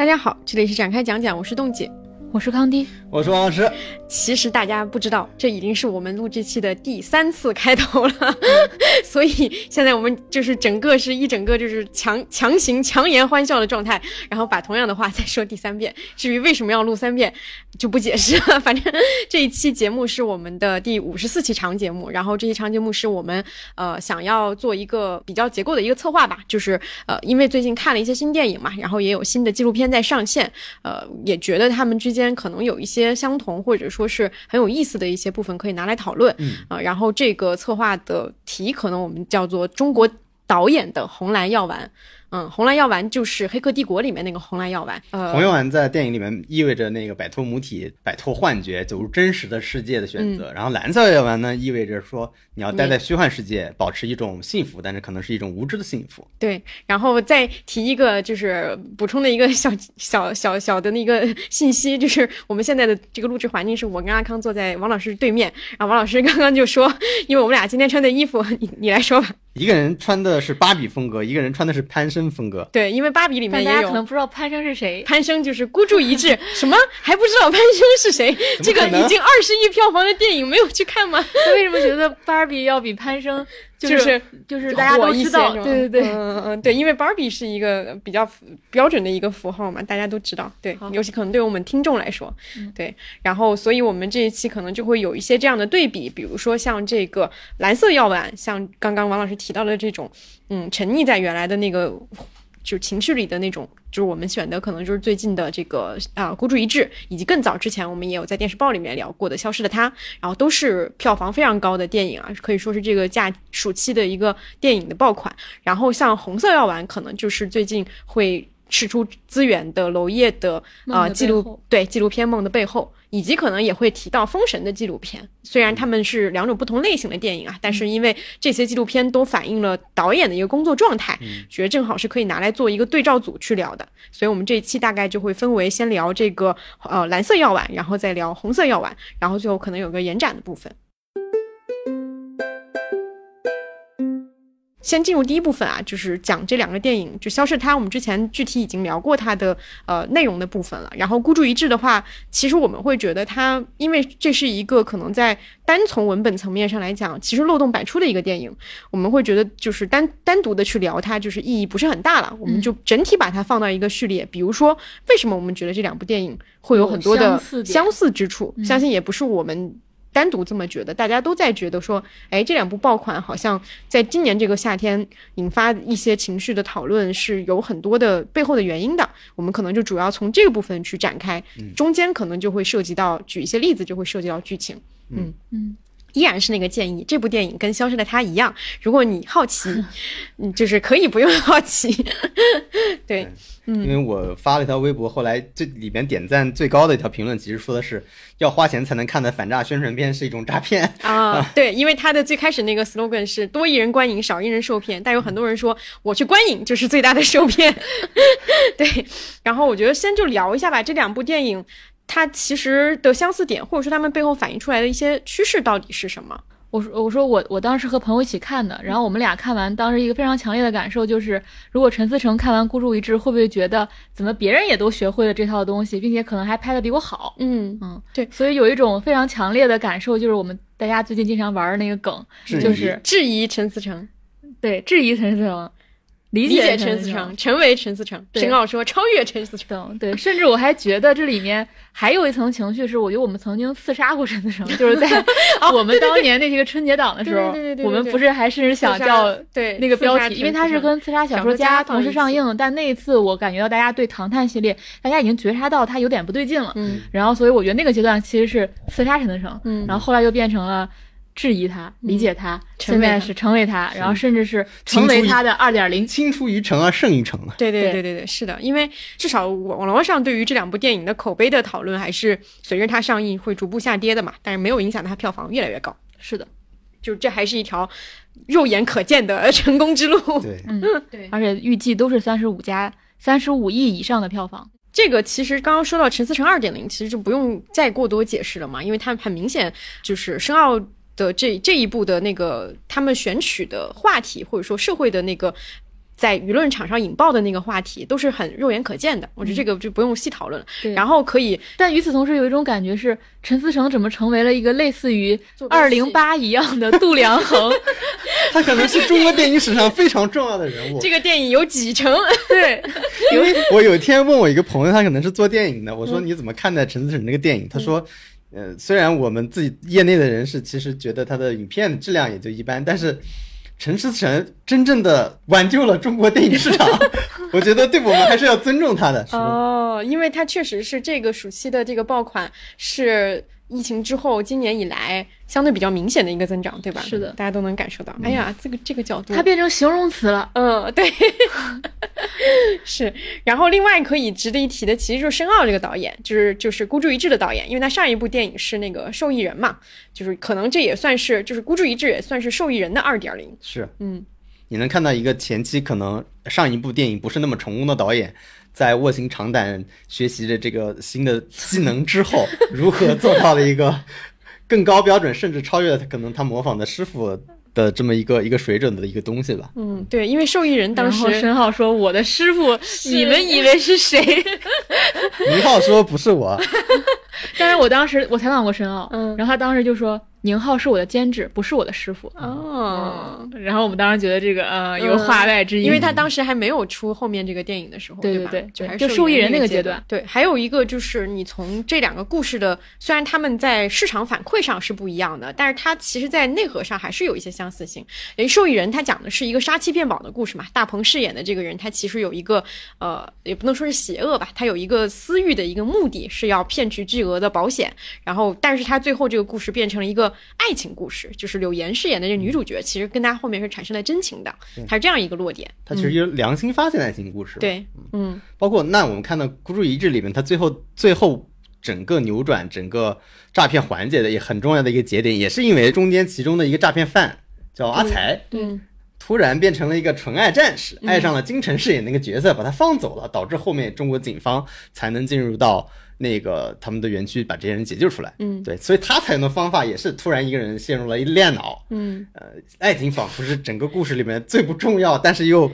大家好，这里是展开讲讲，我是冻姐。我是康迪，我是王老师。其实大家不知道，这已经是我们录这期的第三次开头了，所以现在我们就是整个是一整个就是强强行强颜欢笑的状态，然后把同样的话再说第三遍。至于为什么要录三遍，就不解释了。反正这一期节目是我们的第五十四期长节目，然后这期长节目是我们呃想要做一个比较结构的一个策划吧，就是呃因为最近看了一些新电影嘛，然后也有新的纪录片在上线，呃也觉得他们之间。间可能有一些相同，或者说是很有意思的一些部分可以拿来讨论，啊，然后这个策划的题可能我们叫做中国导演的红蓝药丸。嗯，红蓝药丸就是《黑客帝国》里面那个红蓝药丸。呃，红药丸在电影里面意味着那个摆脱母体、摆脱幻觉、走入真实的世界的选择。然后蓝色药丸呢，意味着说你要待在虚幻世界，保持一种幸福，但是可能是一种无知的幸福。对，然后再提一个就是补充的一个小小小小的那个信息，就是我们现在的这个录制环境是我跟阿康坐在王老师对面，然后王老师刚刚就说，因为我们俩今天穿的衣服，你你来说吧。一个人穿的是芭比风格，一个人穿的是潘生风格。对，因为芭比里面大家可能不知道潘生是谁，潘生就是孤注一掷，什么还不知道潘生是谁？这个已经二十亿票房的电影没有去看吗？为什么觉得芭比要比潘生？就是就是大家都知道，对对对，嗯嗯对，因为 Barbie 是一个比较标准的一个符号嘛，大家都知道，对，尤其可能对我们听众来说，对，然后所以我们这一期可能就会有一些这样的对比，比如说像这个蓝色药丸，像刚刚王老师提到的这种，嗯，沉溺在原来的那个。就情绪里的那种，就是我们选的可能就是最近的这个啊孤注一掷，以及更早之前我们也有在电视报里面聊过的《消失的她》，然后都是票房非常高的电影啊，可以说是这个假暑期的一个电影的爆款。然后像《红色药丸》，可能就是最近会。吃出资源的娄烨的啊纪录对纪录片《梦的背后》，以及可能也会提到《封神》的纪录片。虽然他们是两种不同类型的电影啊，但是因为这些纪录片都反映了导演的一个工作状态，觉得正好是可以拿来做一个对照组去聊的。所以我们这一期大概就会分为先聊这个呃蓝色药丸，然后再聊红色药丸，然后最后可能有个延展的部分。先进入第一部分啊，就是讲这两个电影，就《消失它》，我们之前具体已经聊过它的呃内容的部分了。然后孤注一掷的话，其实我们会觉得它，因为这是一个可能在单从文本层面上来讲，其实漏洞百出的一个电影，我们会觉得就是单单独的去聊它，就是意义不是很大了。我们就整体把它放到一个序列，比如说为什么我们觉得这两部电影会有很多的相似之处，相信也不是我们。单独这么觉得，大家都在觉得说，哎，这两部爆款好像在今年这个夏天引发一些情绪的讨论，是有很多的背后的原因的。我们可能就主要从这个部分去展开，中间可能就会涉及到举一些例子，就会涉及到剧情。嗯嗯，依然是那个建议，这部电影跟《消失的她》一样，如果你好奇，嗯，就是可以不用好奇，对。因为我发了一条微博，后来最里面点赞最高的一条评论，其实说的是要花钱才能看的反诈宣传片是一种诈骗啊。对，因为他的最开始那个 slogan 是多一人观影，少一人受骗，但有很多人说我去观影就是最大的受骗。对，然后我觉得先就聊一下吧，这两部电影它其实的相似点，或者说他们背后反映出来的一些趋势到底是什么？我说我说我我当时和朋友一起看的，然后我们俩看完，当时一个非常强烈的感受就是，如果陈思诚看完《孤注一掷》，会不会觉得怎么别人也都学会了这套东西，并且可能还拍的比我好？嗯嗯，对，所以有一种非常强烈的感受，就是我们大家最近经常玩的那个梗，就是质疑陈思诚，对，质疑陈思诚。理解陈思诚，成为陈思诚。陈奥说超越陈思诚。对，甚至我还觉得这里面还有一层情绪，是我觉得我们曾经刺杀过陈思诚，就是在 我们当年那些个春节档的时候，我们不是还甚至想叫对那个标题，因为它是跟《刺杀小说家》同时上映。但那一次我感觉到大家对《唐探》系列，大家已经觉察到它有点不对劲了。嗯。然后，所以我觉得那个阶段其实是刺杀陈思诚。嗯。然后后来又变成了。质疑他，理解他，现在是成为他，然后甚至是成为他的二点零，青出于橙而胜于橙啊！对对对对对，是的，因为至少网络上对于这两部电影的口碑的讨论，还是随着它上映会逐步下跌的嘛，但是没有影响它票房越来越高。是的，就这还是一条肉眼可见的 成功之路。对，嗯，对，而且预计都是三十五加三十五亿以上的票房。这个其实刚刚说到陈思诚二点零，其实就不用再过多解释了嘛，因为它很明显就是申奥。的这这一步的那个他们选取的话题，或者说社会的那个在舆论场上引爆的那个话题，都是很肉眼可见的。我觉得这个就不用细讨论了。然后可以，但与此同时，有一种感觉是陈思诚怎么成为了一个类似于二零八一样的度量衡？他可能是中国电影史上非常重要的人物。这个电影有几成？对，因为我有一天问我一个朋友，他可能是做电影的，我说你怎么看待陈思诚那个电影？他说。呃，虽然我们自己业内的人士其实觉得他的影片质量也就一般，但是陈思诚真正的挽救了中国电影市场，我觉得对我们还是要尊重他的。哦，因为他确实是这个暑期的这个爆款是。疫情之后，今年以来相对比较明显的一个增长，对吧？是的，大家都能感受到。哎呀，这个这个角度，它变成形容词了。嗯，对，是。然后另外可以值得一提的，其实就是申奥这个导演，就是就是孤注一掷的导演，因为他上一部电影是那个受益人嘛，就是可能这也算是就是孤注一掷也算是受益人的二点零。是，嗯，你能看到一个前期可能上一部电影不是那么成功的导演。在卧薪尝胆学习着这个新的技能之后，如何做到了一个 更高标准，甚至超越了他可能他模仿的师傅的这么一个一个水准的一个东西吧？嗯，对，因为受益人当时申浩说：“我的师傅，你们以为是谁？” 于浩说：“不是我。”但是我当时我采访过申浩，嗯，然后他当时就说。宁浩是我的监制，不是我的师傅哦。然后我们当时觉得这个呃有话外之音，因为他当时还没有出后面这个电影的时候，对对对，就还就受益人那个阶段。对，还有一个就是你从这两个故事的，虽然他们在市场反馈上是不一样的，但是它其实在内核上还是有一些相似性。诶，受益人他讲的是一个杀妻变宝的故事嘛，大鹏饰演的这个人他其实有一个呃，也不能说是邪恶吧，他有一个私欲的一个目的是要骗取巨额的保险，然后但是他最后这个故事变成了一个爱情故事。就是柳岩饰演的这女主角，其实跟她后面是产生了真情的，她是这样一个落点。她其实有良心发现的爱情故事。对，嗯，包括那我们看到孤注一掷里面，她最后最后整个扭转整个诈骗环节的也很重要的一个节点，也是因为中间其中的一个诈骗犯叫阿才，对，突然变成了一个纯爱战士，爱上了金晨饰演那个角色，把他放走了，导致后面中国警方才能进入到。那个他们的园区把这些人解救出来，嗯，对，所以他采用的方法也是突然一个人陷入了一恋脑，嗯，呃，爱情仿佛是整个故事里面最不重要，但是又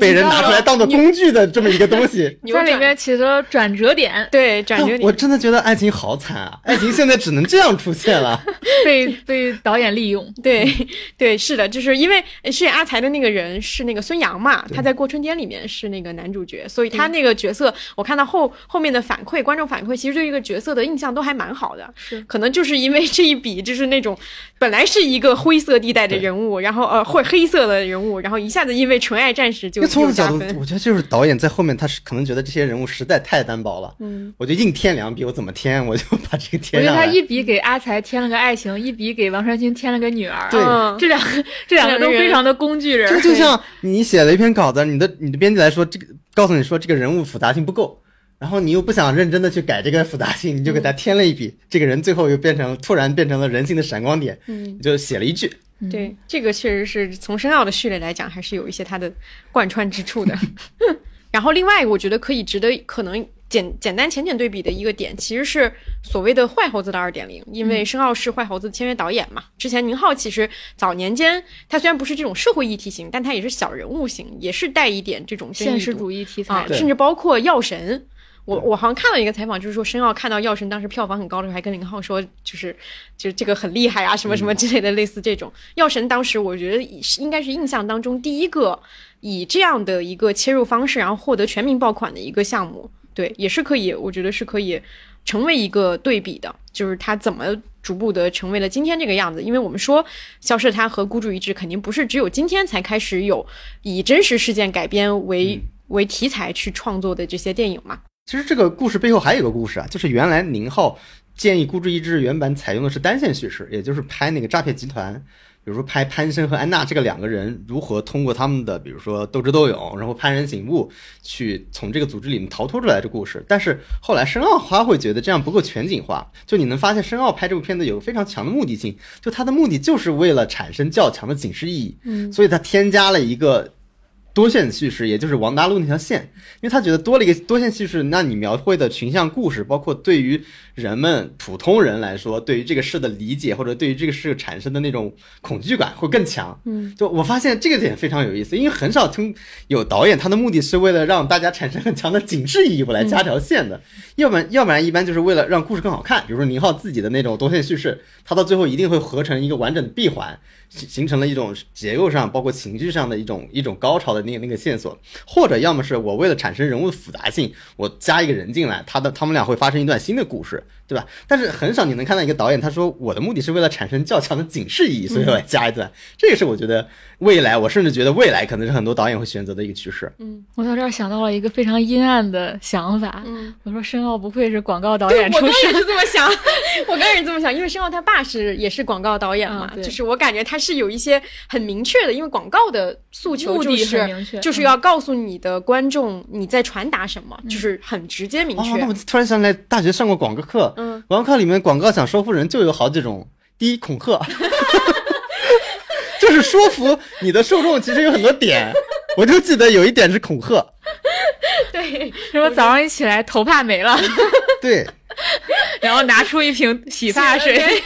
被人拿出来当做工具的这么一个东西，在里面起了转折点，对，转折点，我真的觉得爱情好惨啊，爱情现在只能这样出现了，被被导演利用，对对是的，就是因为饰演阿才的那个人是那个孙杨嘛，他在过春天里面是那个男主角，所以他那个角色，我看到后后面的反馈，观众反馈。其实对这个角色的印象都还蛮好的，是。可能就是因为这一笔，就是那种本来是一个灰色地带的人物，然后呃，或黑色的人物，然后一下子因为纯爱战士就从角度，我觉得就是导演在后面，他是可能觉得这些人物实在太单薄了，嗯，我就硬添两笔，我怎么添，我就把这个添上我觉得他一笔给阿才添了个爱情，一笔给王传君添了个女儿，对，这两个这两个都非常的工具人，就就像你写了一篇稿子，你的你的编辑来说，这个告诉你说这个人物复杂性不够。然后你又不想认真的去改这个复杂性，你就给他添了一笔，这个人最后又变成突然变成了人性的闪光点，嗯，就写了一句。对，这个确实是从深奥的序列来讲，还是有一些它的贯穿之处的。然后另外，我觉得可以值得可能简简单浅浅对比的一个点，其实是所谓的坏猴子的二点零，因为申奥是坏猴子签约导演嘛。之前宁浩其实早年间他虽然不是这种社会议题型，但他也是小人物型，也是带一点这种现实主义题材，甚至包括药神。我我好像看到一个采访，就是说申奥看到《药神》当时票房很高的时候，还跟林浩说，就是就这个很厉害啊，什么什么之类的，类似这种。《药神》当时我觉得是应该是印象当中第一个以这样的一个切入方式，然后获得全民爆款的一个项目。对，也是可以，我觉得是可以成为一个对比的，就是它怎么逐步的成为了今天这个样子。因为我们说《消失的她》和《孤注一掷》肯定不是只有今天才开始有以真实事件改编为为题材去创作的这些电影嘛。其实这个故事背后还有一个故事啊，就是原来宁浩建议《孤注一掷》原版采用的是单线叙事，也就是拍那个诈骗集团，比如说拍潘生和安娜这个两个人如何通过他们的比如说斗智斗勇，然后幡然醒悟，去从这个组织里面逃脱出来这故事。但是后来申奥他会觉得这样不够全景化，就你能发现申奥拍这部片子有个非常强的目的性，就他的目的就是为了产生较强的警示意义，嗯，所以他添加了一个。多线叙事，也就是王大陆那条线，因为他觉得多了一个多线叙事，那你描绘的群像故事，包括对于人们普通人来说，对于这个事的理解，或者对于这个事产生的那种恐惧感会更强。嗯，就我发现这个点非常有意思，因为很少听有导演他的目的是为了让大家产生很强的警示意义，我来加条线的，要不然要不然一般就是为了让故事更好看，比如说宁浩自己的那种多线叙事，他到最后一定会合成一个完整的闭环。形形成了一种结构上，包括情绪上的一种一种高潮的那那个线索，或者要么是我为了产生人物的复杂性，我加一个人进来，他的他们俩会发生一段新的故事，对吧？但是很少你能看到一个导演他说我的目的是为了产生较强的警示意义，所以我来加一段，这个是我觉得未来，我甚至觉得未来可能是很多导演会选择的一个趋势。嗯，我到这儿想到了一个非常阴暗的想法，嗯，我说申奥不愧是广告导演出身，我刚也是这么想，我刚也是这么想，因为申奥他爸是也是广告导演嘛，就是我感觉他是有一些。很明确的，因为广告的诉求就是就是要告诉你的观众你在传达什么，就是很直接明确。那我突然想起来，大学上过广告课，嗯，广告课里面广告想说服人就有好几种。第一，恐吓，就是说服你的受众，其实有很多点。我就记得有一点是恐吓，对，什么早上一起来头发没了，对，然后拿出一瓶洗发水。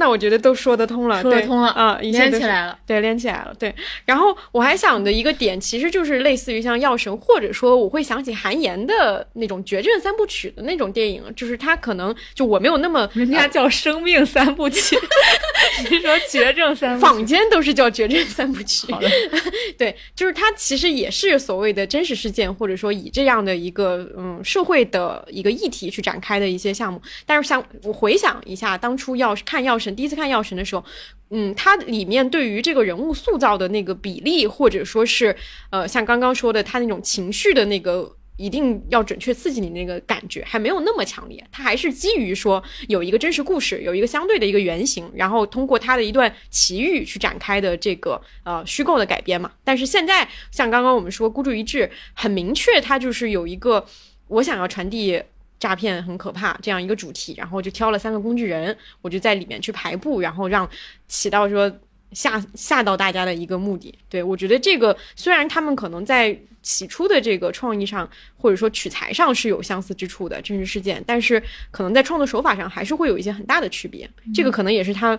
那我觉得都说得通了，说得通了啊，连起来了，对，连起来了，对。然后我还想的一个点，其实就是类似于像《药神》，或者说我会想起韩延的那种绝症三部曲的那种电影，就是他可能就我没有那么，人家叫生命三部曲，你说绝症三部曲，坊间都是叫绝症三部曲。对，就是他其实也是所谓的真实事件，或者说以这样的一个嗯社会的一个议题去展开的一些项目。但是像我回想一下，当初要看《药神》，第一次看《药神》的时候，嗯，它里面对于这个人物塑造的那个比例，或者说是呃，像刚刚说的，他那种情绪的那个一定要准确刺激你那个感觉，还没有那么强烈。它还是基于说有一个真实故事，有一个相对的一个原型，然后通过他的一段奇遇去展开的这个呃虚构的改编嘛。但是现在像刚刚我们说孤注一掷，很明确，它就是有一个我想要传递。诈骗很可怕，这样一个主题，然后就挑了三个工具人，我就在里面去排布，然后让起到说吓吓到大家的一个目的。对我觉得这个虽然他们可能在起初的这个创意上或者说取材上是有相似之处的真实事件，但是可能在创作手法上还是会有一些很大的区别。这个可能也是他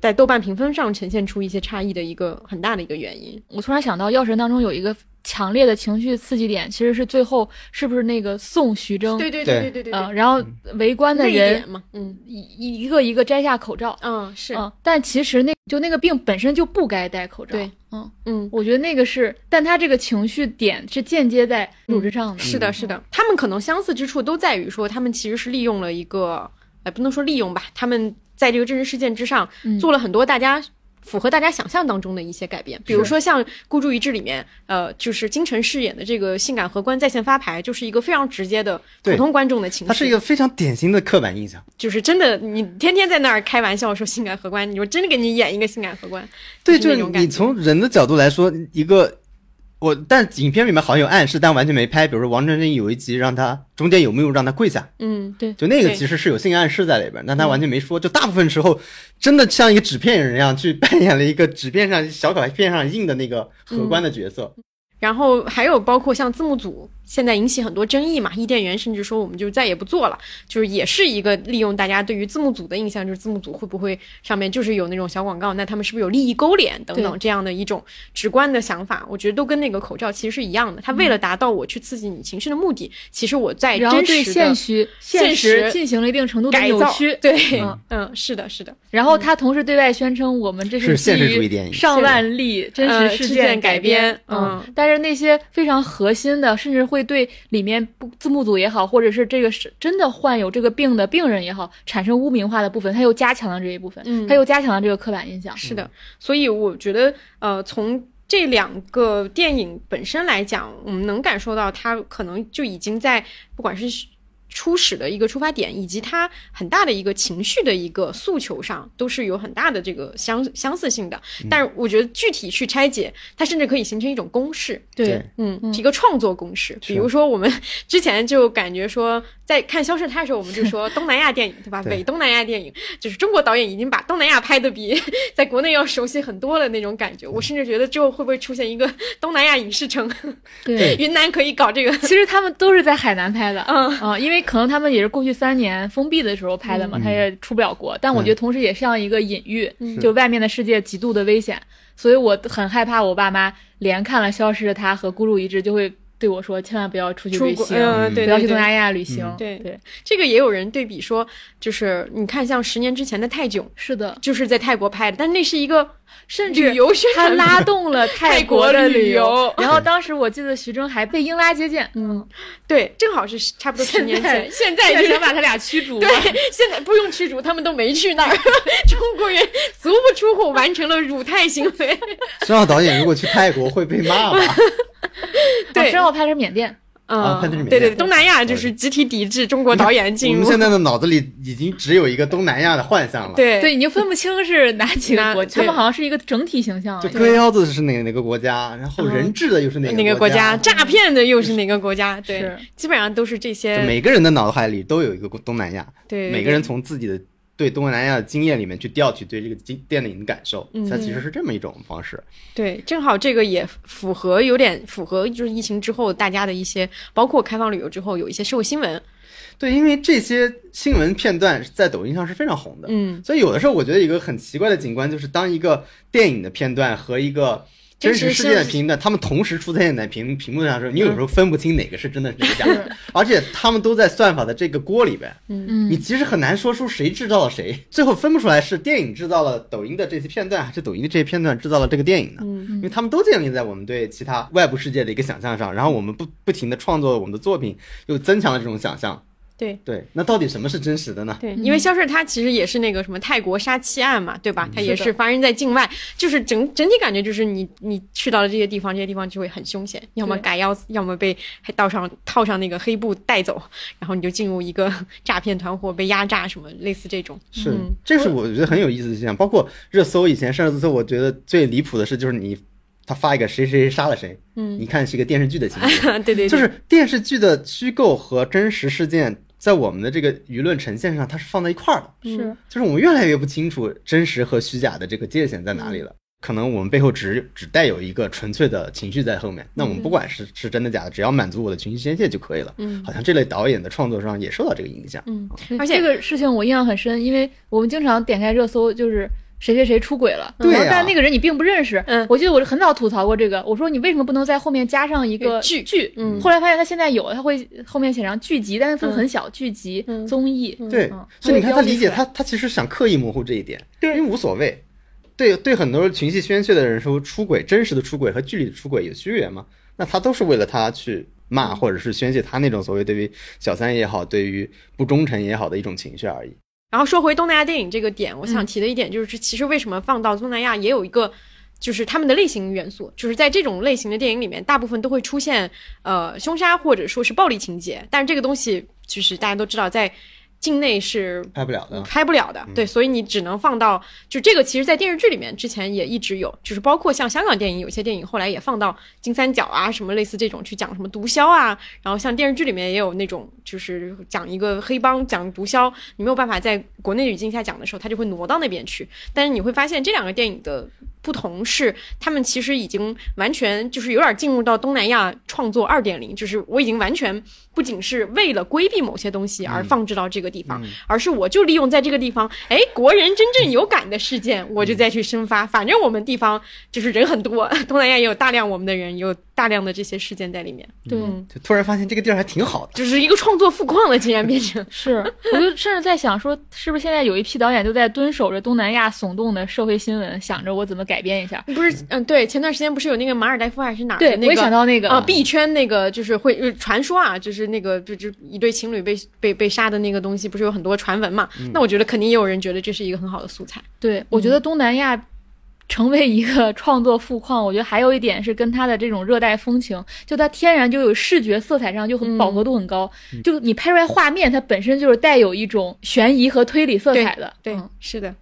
在豆瓣评分上呈现出一些差异的一个很大的一个原因。我突然想到，《药神》当中有一个。强烈的情绪刺激点其实是最后是不是那个送徐峥？对对对对对对。嗯，然后围观的人嘛，嗯，一一个一个摘下口罩。嗯，是。嗯，但其实那就那个病本身就不该戴口罩。对，嗯嗯，我觉得那个是，但他这个情绪点是间接在组织上的。是的，是的，他们可能相似之处都在于说，他们其实是利用了一个，哎，不能说利用吧，他们在这个真实事件之上做了很多大家。符合大家想象当中的一些改变，比如说像《孤注一掷》里面，呃，就是金晨饰演的这个性感荷官在线发牌，就是一个非常直接的普通观众的情绪。它是一个非常典型的刻板印象，就是真的，你天天在那儿开玩笑说性感荷官，你说真的给你演一个性感荷官，对，就是你从人的角度来说，一个。我但影片里面好像有暗示，但完全没拍。比如说王真真有一集让他中间有没有让他跪下？嗯，对，就那个其实是有性暗示在里边，但他完全没说。就大部分时候真的像一个纸片人一样去扮演了一个纸片上小卡片上印的那个荷官的角色。然后还有包括像字幕组。现在引起很多争议嘛，伊甸园甚至说我们就再也不做了，就是也是一个利用大家对于字幕组的印象，就是字幕组会不会上面就是有那种小广告，那他们是不是有利益勾连等等这样的一种直观的想法？我觉得都跟那个口罩其实是一样的，他为了达到我去刺激你情绪的目的，其实我在真实的现实现实进行了一定程度的扭曲。对，嗯，是的，是的。然后他同时对外宣称我们这是基于上万例真实事件改编，嗯，但是那些非常核心的，甚至会对里面。不字幕组也好，或者是这个是真的患有这个病的病人也好，产生污名化的部分，他又加强了这一部分，嗯，他又加强了这个刻板印象。是的，所以我觉得，呃，从这两个电影本身来讲，我们能感受到，他可能就已经在不管是。初始的一个出发点，以及他很大的一个情绪的一个诉求上，都是有很大的这个相相似性的。但是我觉得具体去拆解，它甚至可以形成一种公式。对，嗯，一个创作公式。比如说，我们 之前就感觉说，在看《消失的他》的时候，我们就说 东南亚电影，对吧？伪东南亚电影，就是中国导演已经把东南亚拍的比 在国内要熟悉很多了那种感觉。我甚至觉得之后会不会出现一个东南亚影视城？对，云南可以搞这个。其实他们都是在海南拍的，嗯啊，因为可能他们也是过去三年封闭的时候拍的嘛，他也出不了国。但我觉得同时也像一个隐喻，就外面的世界极度的危险，所以我很害怕我爸妈连看了《消失的她》和《孤注一掷》就会。对我说：“千万不要出去旅行，不要去东南亚旅行。”对对，这个也有人对比说，就是你看，像十年之前的泰囧，是的，就是在泰国拍的，但那是一个甚至旅游宣传，拉动了 泰国的旅游。然后当时我记得徐峥还被英拉接见，嗯，对，正好是差不多十年前，现在就想把他俩驱逐。对，现在不用驱逐，他们都没去那儿。中国人足不出户完成了辱泰行为。孙浩导演如果去泰国会被骂吧？对，之后拍的是缅甸。啊，对对，东南亚就是集体抵制中国导演进入。我们现在的脑子里已经只有一个东南亚的幻象了。对对，已经分不清是哪几个 国家，他们好像是一个整体形象。就割腰子是哪哪个国家，然后人质的又是哪个国家，诈骗的又是哪个国家？对，基本上都是这些。每个人的脑海里都有一个东南亚。对，每个人从自己的。对东南亚的经验里面去调取对这个经电影的感受，它其实是这么一种方式。对，正好这个也符合，有点符合，就是疫情之后大家的一些，包括开放旅游之后有一些社会新闻。对，因为这些新闻片段在抖音上是非常红的，嗯，所以有的时候我觉得一个很奇怪的景观就是，当一个电影的片段和一个。真实世界的片段，他们同时出现在屏屏幕上的时候，你有时候分不清哪个是真的，哪个假的。而且他们都在算法的这个锅里边，嗯，你其实很难说出谁制造了谁，最后分不出来是电影制造了抖音的这些片段，还是抖音的这些片段制造了这个电影呢？嗯，因为他们都建立在我们对其他外部世界的一个想象上，然后我们不不停的创作我们的作品，又增强了这种想象。对对，那到底什么是真实的呢？对，因为消失它其实也是那个什么泰国杀妻案嘛，对吧？他也是发生在境外，就是整整体感觉就是你你去到了这些地方，这些地方就会很凶险，要么改腰，要么被还套上套上那个黑布带走，然后你就进入一个 诈骗团伙被压榨什么类似这种。是，这是我觉得很有意思的现象。包括热搜以前上热搜，我觉得最离谱的是就是你他发一个谁谁谁杀了谁，嗯，你看是一个电视剧的情节，对对，就是电视剧的虚构和真实事件。在我们的这个舆论呈现上，它是放在一块儿的，是，就是我们越来越不清楚真实和虚假的这个界限在哪里了。可能我们背后只只带有一个纯粹的情绪在后面，那我们不管是是真的假的，只要满足我的情绪宣泄就可以了。嗯，好像这类导演的创作上也受到这个影响。嗯，而且这个事情我印象很深，因为我们经常点开热搜，就是。谁谁谁出轨了？对但那个人你并不认识。嗯，我记得我是很早吐槽过这个，我说你为什么不能在后面加上一个剧剧？嗯，后来发现他现在有，他会后面写上剧集，但是字很小，剧集综艺。对，所以你看他理解他他其实想刻意模糊这一点，因为无所谓。对对，很多情绪宣泄的人说出轨，真实的出轨和剧里的出轨有区别吗？那他都是为了他去骂或者是宣泄他那种所谓对于小三也好，对于不忠诚也好的一种情绪而已。然后说回东南亚电影这个点，我想提的一点就是，其实为什么放到东南亚也有一个，就是他们的类型元素，就是在这种类型的电影里面，大部分都会出现呃凶杀或者说是暴力情节，但是这个东西就是大家都知道在。境内是拍不了的，拍不了的，对，所以你只能放到就这个。其实，在电视剧里面之前也一直有，就是包括像香港电影，有些电影后来也放到金三角啊，什么类似这种去讲什么毒枭啊。然后像电视剧里面也有那种，就是讲一个黑帮讲毒枭，你没有办法在国内语境下讲的时候，他就会挪到那边去。但是你会发现这两个电影的不同是，他们其实已经完全就是有点进入到东南亚创作二点零，就是我已经完全不仅是为了规避某些东西而放置到这个。地方，而是我就利用在这个地方，哎，国人真正有感的事件，我就再去生发。反正我们地方就是人很多，东南亚也有大量我们的人，有大量的这些事件在里面。对，就突然发现这个地儿还挺好的，就是一个创作富矿了，竟然变成 是。我就甚至在想说，是不是现在有一批导演都在蹲守着东南亚耸动的社会新闻，想着我怎么改编一下？不是，嗯，对，前段时间不是有那个马尔代夫还是哪？对，我想到那个啊，币圈那个就是会传说啊，就是那个就就一对情侣被被被杀的那个东西，不是有很多传闻嘛？那我觉得肯定也有人觉得这是一个很好的素材。对，我觉得东南亚成为一个创作富矿，我觉得还有一点是跟它的这种热带风情，就它天然就有视觉色彩上就很饱和度很高，就你拍出来画面它本身就是带有一种悬疑和推理色彩的。对，是的。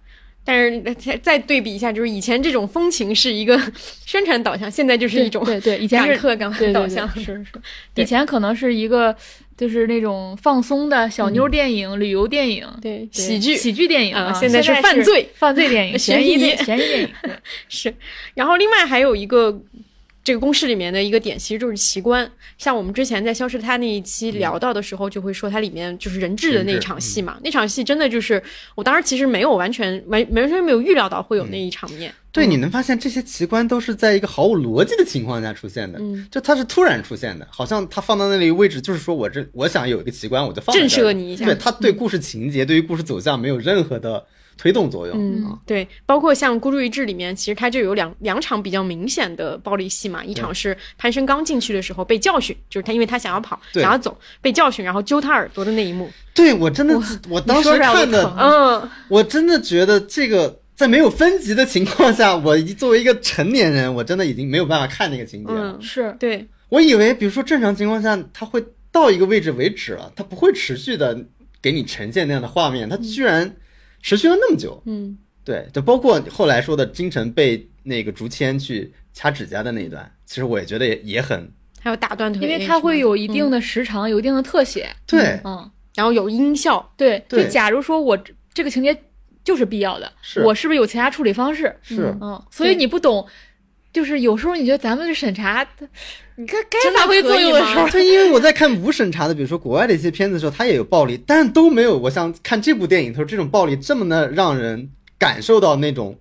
但是再对比一下，就是以前这种风情是一个 宣传导向，现在就是一种对对，以前是客感导向，是是。以前可能是一个就是那种放松的小妞电影、旅游电影，对喜剧喜剧电影啊，现在是犯罪犯罪电影、悬疑悬疑电影 是。然后另外还有一个。这个公式里面的一个点其实就是奇观，像我们之前在消失的他那一期聊到的时候，就会说它里面就是人质的那一场戏嘛，那场戏真的就是我当时其实没有完全完完全没有预料到会有那一场面。对，你能发现这些奇观都是在一个毫无逻辑的情况下出现的，就它是突然出现的，好像它放到那里位置就是说我这我想有一个奇观我就放震慑你一下，对，它对故事情节对于故事走向没有任何的。推动作用，嗯，对，包括像《孤注一掷》里面，其实它就有两两场比较明显的暴力戏嘛。一场是潘生刚进去的时候被教训，就是他因为他想要跑，想要走，被教训，然后揪他耳朵的那一幕。对我真的，我当时看的，嗯，我真的觉得这个在没有分级的情况下，我作为一个成年人，我真的已经没有办法看那个情节了。是对，我以为比如说正常情况下，他会到一个位置为止了，他不会持续的给你呈现那样的画面，他居然持续了那么久，嗯。对，就包括后来说的金晨被那个竹签去掐指甲的那一段，其实我也觉得也也很，还有打断腿，因为它会有一定的时长，有一定的特写，对，嗯，然后有音效，对，就假如说我这个情节就是必要的，是。我是不是有其他处理方式？是，嗯，所以你不懂，就是有时候你觉得咱们的审查，你该该发挥作用的时候，对，因为我在看无审查的，比如说国外的一些片子的时候，它也有暴力，但都没有我像看这部电影，它说这种暴力这么的让人。感受到那种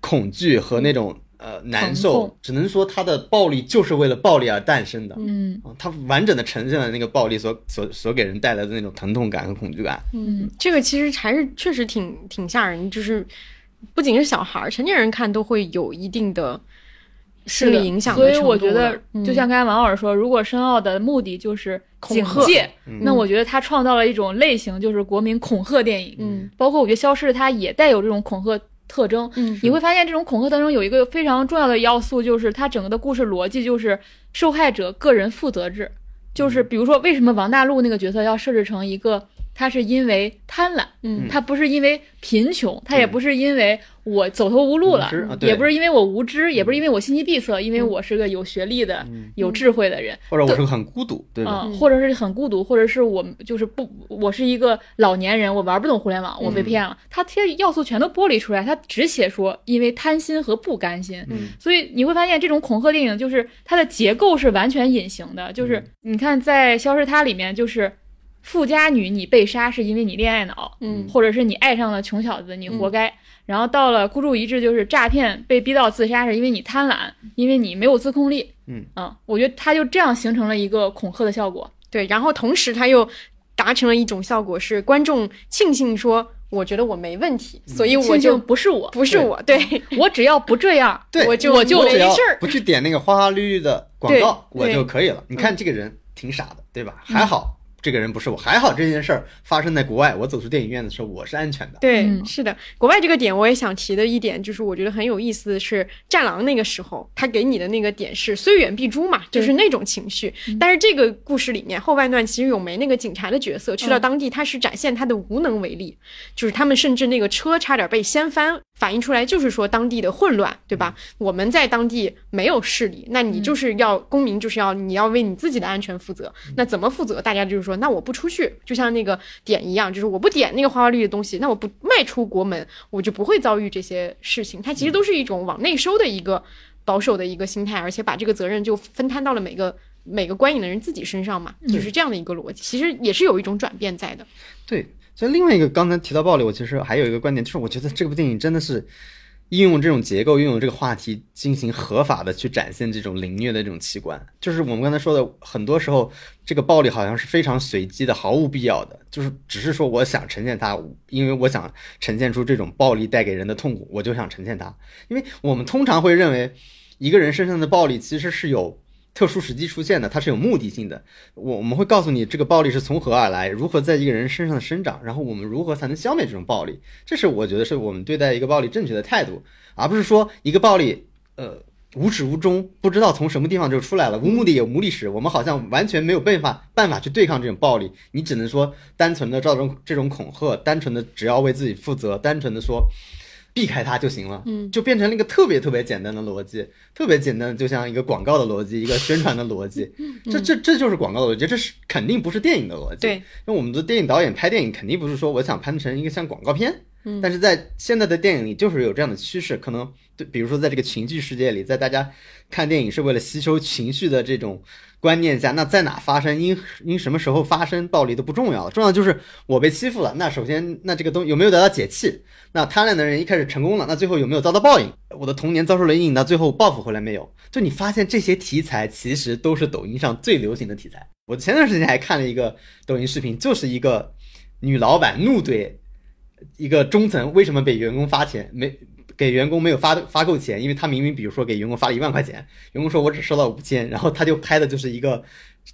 恐惧和那种呃难受，只能说他的暴力就是为了暴力而诞生的。嗯，他完整的呈现了那个暴力所所所给人带来的那种疼痛感和恐惧感。嗯，这个其实还是确实挺挺吓人，就是不仅是小孩儿，成年人看都会有一定的心理影响。所以我觉得，就像刚才王老师说，如果申奥的目的就是恐吓，那我觉得他创造了一种类型，就是国民恐吓电影。嗯，包括我觉得《消失》它也带有这种恐吓特征。嗯，你会发现这种恐吓当中有一个非常重要的要素，就是它整个的故事逻辑就是受害者个人负责制。就是比如说，为什么王大陆那个角色要设置成一个？他是因为贪婪，嗯，他不是因为贫穷，他也不是因为我走投无路了，也不是因为我无知，也不是因为我心机闭塞，因为我是个有学历的、有智慧的人，或者我是个很孤独，对吧？或者是很孤独，或者是我就是不，我是一个老年人，我玩不懂互联网，我被骗了。他这些要素全都剥离出来，他只写说因为贪心和不甘心。嗯，所以你会发现这种恐吓电影就是它的结构是完全隐形的，就是你看在《消失他》里面就是。富家女，你被杀是因为你恋爱脑，嗯，或者是你爱上了穷小子，你活该。然后到了孤注一掷，就是诈骗被逼到自杀，是因为你贪婪，因为你没有自控力，嗯嗯，我觉得他就这样形成了一个恐吓的效果。对，然后同时他又达成了一种效果，是观众庆幸说，我觉得我没问题，所以我就不是我，不是我，对我只要不这样，对我就我就没事儿，不去点那个花花绿绿的广告，我就可以了。你看这个人挺傻的，对吧？还好。这个人不是我，还好这件事儿发生在国外。我走出电影院的时候，我是安全的。对，是的，国外这个点我也想提的一点，就是我觉得很有意思的是，《战狼》那个时候他给你的那个点是虽远必诛嘛，就是那种情绪。但是这个故事里面后半段，其实咏梅那个警察的角色去到当地，他是展现他的无能为力，就是他们甚至那个车差点被掀翻。反映出来就是说当地的混乱，对吧？我们在当地没有势力，那你就是要公民，就是要你要为你自己的安全负责。那怎么负责？大家就是说，那我不出去，就像那个点一样，就是我不点那个花花绿绿的东西，那我不迈出国门，我就不会遭遇这些事情。它其实都是一种往内收的一个保守的一个心态，而且把这个责任就分摊到了每个每个观影的人自己身上嘛，就是这样的一个逻辑。其实也是有一种转变在的。对。所以另外一个刚才提到暴力，我其实还有一个观点，就是我觉得这部电影真的是应用这种结构，运用这个话题进行合法的去展现这种凌虐的这种器官。就是我们刚才说的，很多时候这个暴力好像是非常随机的，毫无必要的，就是只是说我想呈现它，因为我想呈现出这种暴力带给人的痛苦，我就想呈现它。因为我们通常会认为一个人身上的暴力其实是有。特殊时机出现的，它是有目的性的。我我们会告诉你这个暴力是从何而来，如何在一个人身上的生长，然后我们如何才能消灭这种暴力。这是我觉得是我们对待一个暴力正确的态度，而不是说一个暴力呃无始无终，不知道从什么地方就出来了，无目的也无历史，我们好像完全没有办法办法去对抗这种暴力。你只能说单纯的造成这种恐吓，单纯的只要为自己负责，单纯的说。避开它就行了，嗯，就变成了一个特别特别简单的逻辑，特别简单，就像一个广告的逻辑，一个宣传的逻辑，这这这就是广告的逻辑，这是肯定不是电影的逻辑，对，因为我们的电影导演拍电影肯定不是说我想拍成一个像广告片，嗯，但是在现在的电影里就是有这样的趋势，可能对，比如说在这个情绪世界里，在大家看电影是为了吸收情绪的这种。观念下，那在哪发生，因因什么时候发生暴力都不重要了，重要就是我被欺负了。那首先，那这个东有没有得到解气？那贪婪的人一开始成功了，那最后有没有遭到报应？我的童年遭受了阴影，那最后报复回来没有？就你发现这些题材其实都是抖音上最流行的题材。我前段时间还看了一个抖音视频，就是一个女老板怒怼一个中层为什么被员工发钱没。给员工没有发发够钱，因为他明明比如说给员工发了一万块钱，员工说我只收到五千，然后他就拍的就是一个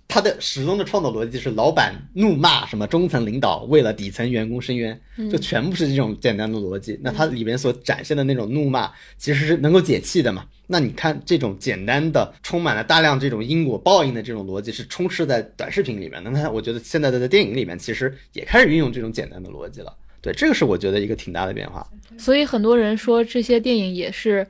他的始终的创作逻辑是老板怒骂什么中层领导为了底层员工伸冤，就全部是这种简单的逻辑。那它里面所展现的那种怒骂其实是能够解气的嘛？那你看这种简单的充满了大量这种因果报应的这种逻辑是充斥在短视频里面。那我觉得现在的在电影里面其实也开始运用这种简单的逻辑了。对，这个是我觉得一个挺大的变化。所以很多人说这些电影也是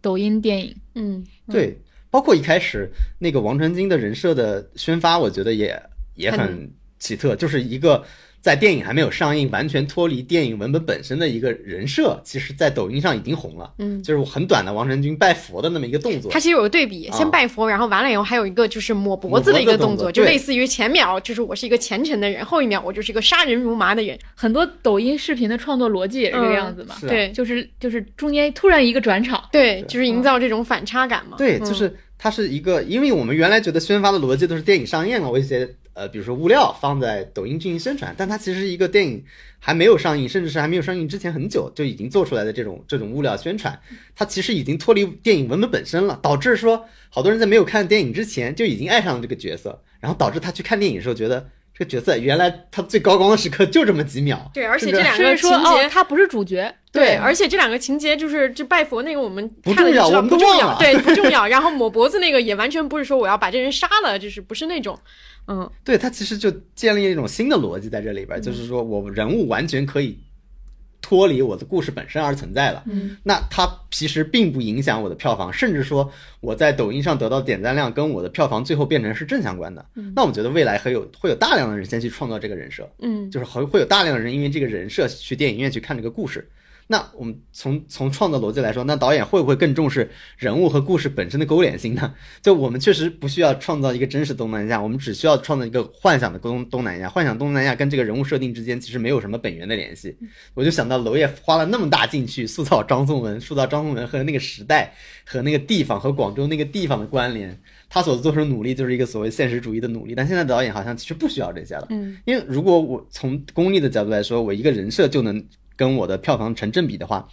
抖音电影。嗯，对，包括一开始那个王传君的人设的宣发，我觉得也也很奇特，就是一个。在电影还没有上映，完全脱离电影文本本身的一个人设，其实，在抖音上已经红了。嗯，就是很短的王传君拜佛的那么一个动作。他其实有个对比，先拜佛，然后完了以后还有一个就是抹脖子的一个动作，就类似于前秒就是我是一个虔诚的人，后一秒我就是一个杀人如麻的人。很多抖音视频的创作逻辑也是这个样子嘛？对，就是就是中间突然一个转场，对，就是营造这种反差感嘛。对，就是它是一个，因为我们原来觉得宣发的逻辑都是电影上映了，我一些。呃，比如说物料放在抖音进行宣传，但它其实是一个电影还没有上映，甚至是还没有上映之前很久就已经做出来的这种这种物料宣传，它其实已经脱离电影文本本身了，导致说好多人在没有看电影之前就已经爱上了这个角色，然后导致他去看电影的时候觉得这个角色原来他最高光的时刻就这么几秒。对，而且这两个情节他不是主角。对，而且这两个情节就是这拜佛那个我们不重要，不重要，对，不重要。然后抹脖子那个也完全不是说我要把这人杀了，就是不是那种。嗯，对他其实就建立一种新的逻辑在这里边，就是说我人物完全可以脱离我的故事本身而存在了。嗯，那它其实并不影响我的票房，甚至说我在抖音上得到点赞量跟我的票房最后变成是正相关的。嗯，那我觉得未来会有会有大量的人先去创造这个人设。嗯，就是会会有大量的人因为这个人设去电影院去看这个故事。那我们从从创作逻辑来说，那导演会不会更重视人物和故事本身的勾连性呢？就我们确实不需要创造一个真实东南亚，我们只需要创造一个幻想的东东南亚。幻想东南亚跟这个人物设定之间其实没有什么本源的联系。我就想到娄烨花了那么大劲去塑造张颂文，塑造张颂文和那个时代和那个地方和广州那个地方的关联，他所做出的努力就是一个所谓现实主义的努力。但现在导演好像其实不需要这些了。嗯，因为如果我从功利的角度来说，我一个人设就能。跟我的票房成正比的话，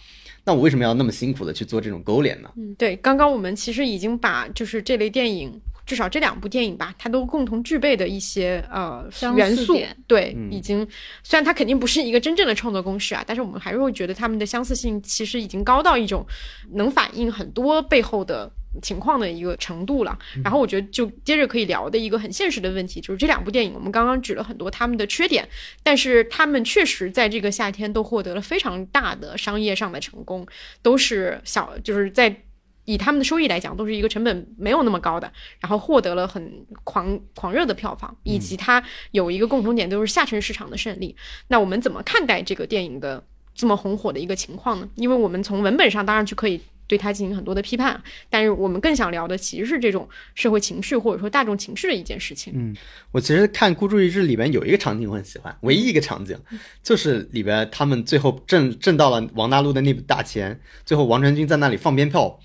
那我为什么要那么辛苦的去做这种勾连呢？嗯，对，刚刚我们其实已经把就是这类电影，至少这两部电影吧，它都共同具备的一些呃元素，对，已经虽然它肯定不是一个真正的创作公式啊，但是我们还是会觉得它们的相似性其实已经高到一种能反映很多背后的。情况的一个程度了，然后我觉得就接着可以聊的一个很现实的问题，就是这两部电影，我们刚刚举了很多他们的缺点，但是他们确实在这个夏天都获得了非常大的商业上的成功，都是小，就是在以他们的收益来讲，都是一个成本没有那么高的，然后获得了很狂狂热的票房，以及它有一个共同点，就是下沉市场的胜利。那我们怎么看待这个电影的这么红火的一个情况呢？因为我们从文本上当然就可以。对他进行很多的批判，但是我们更想聊的其实是这种社会情绪或者说大众情绪的一件事情。嗯，我其实看《孤注一掷》里边有一个场景我很喜欢，唯一一个场景就是里边他们最后挣挣到了王大陆的那笔大钱，最后王传君在那里放鞭炮。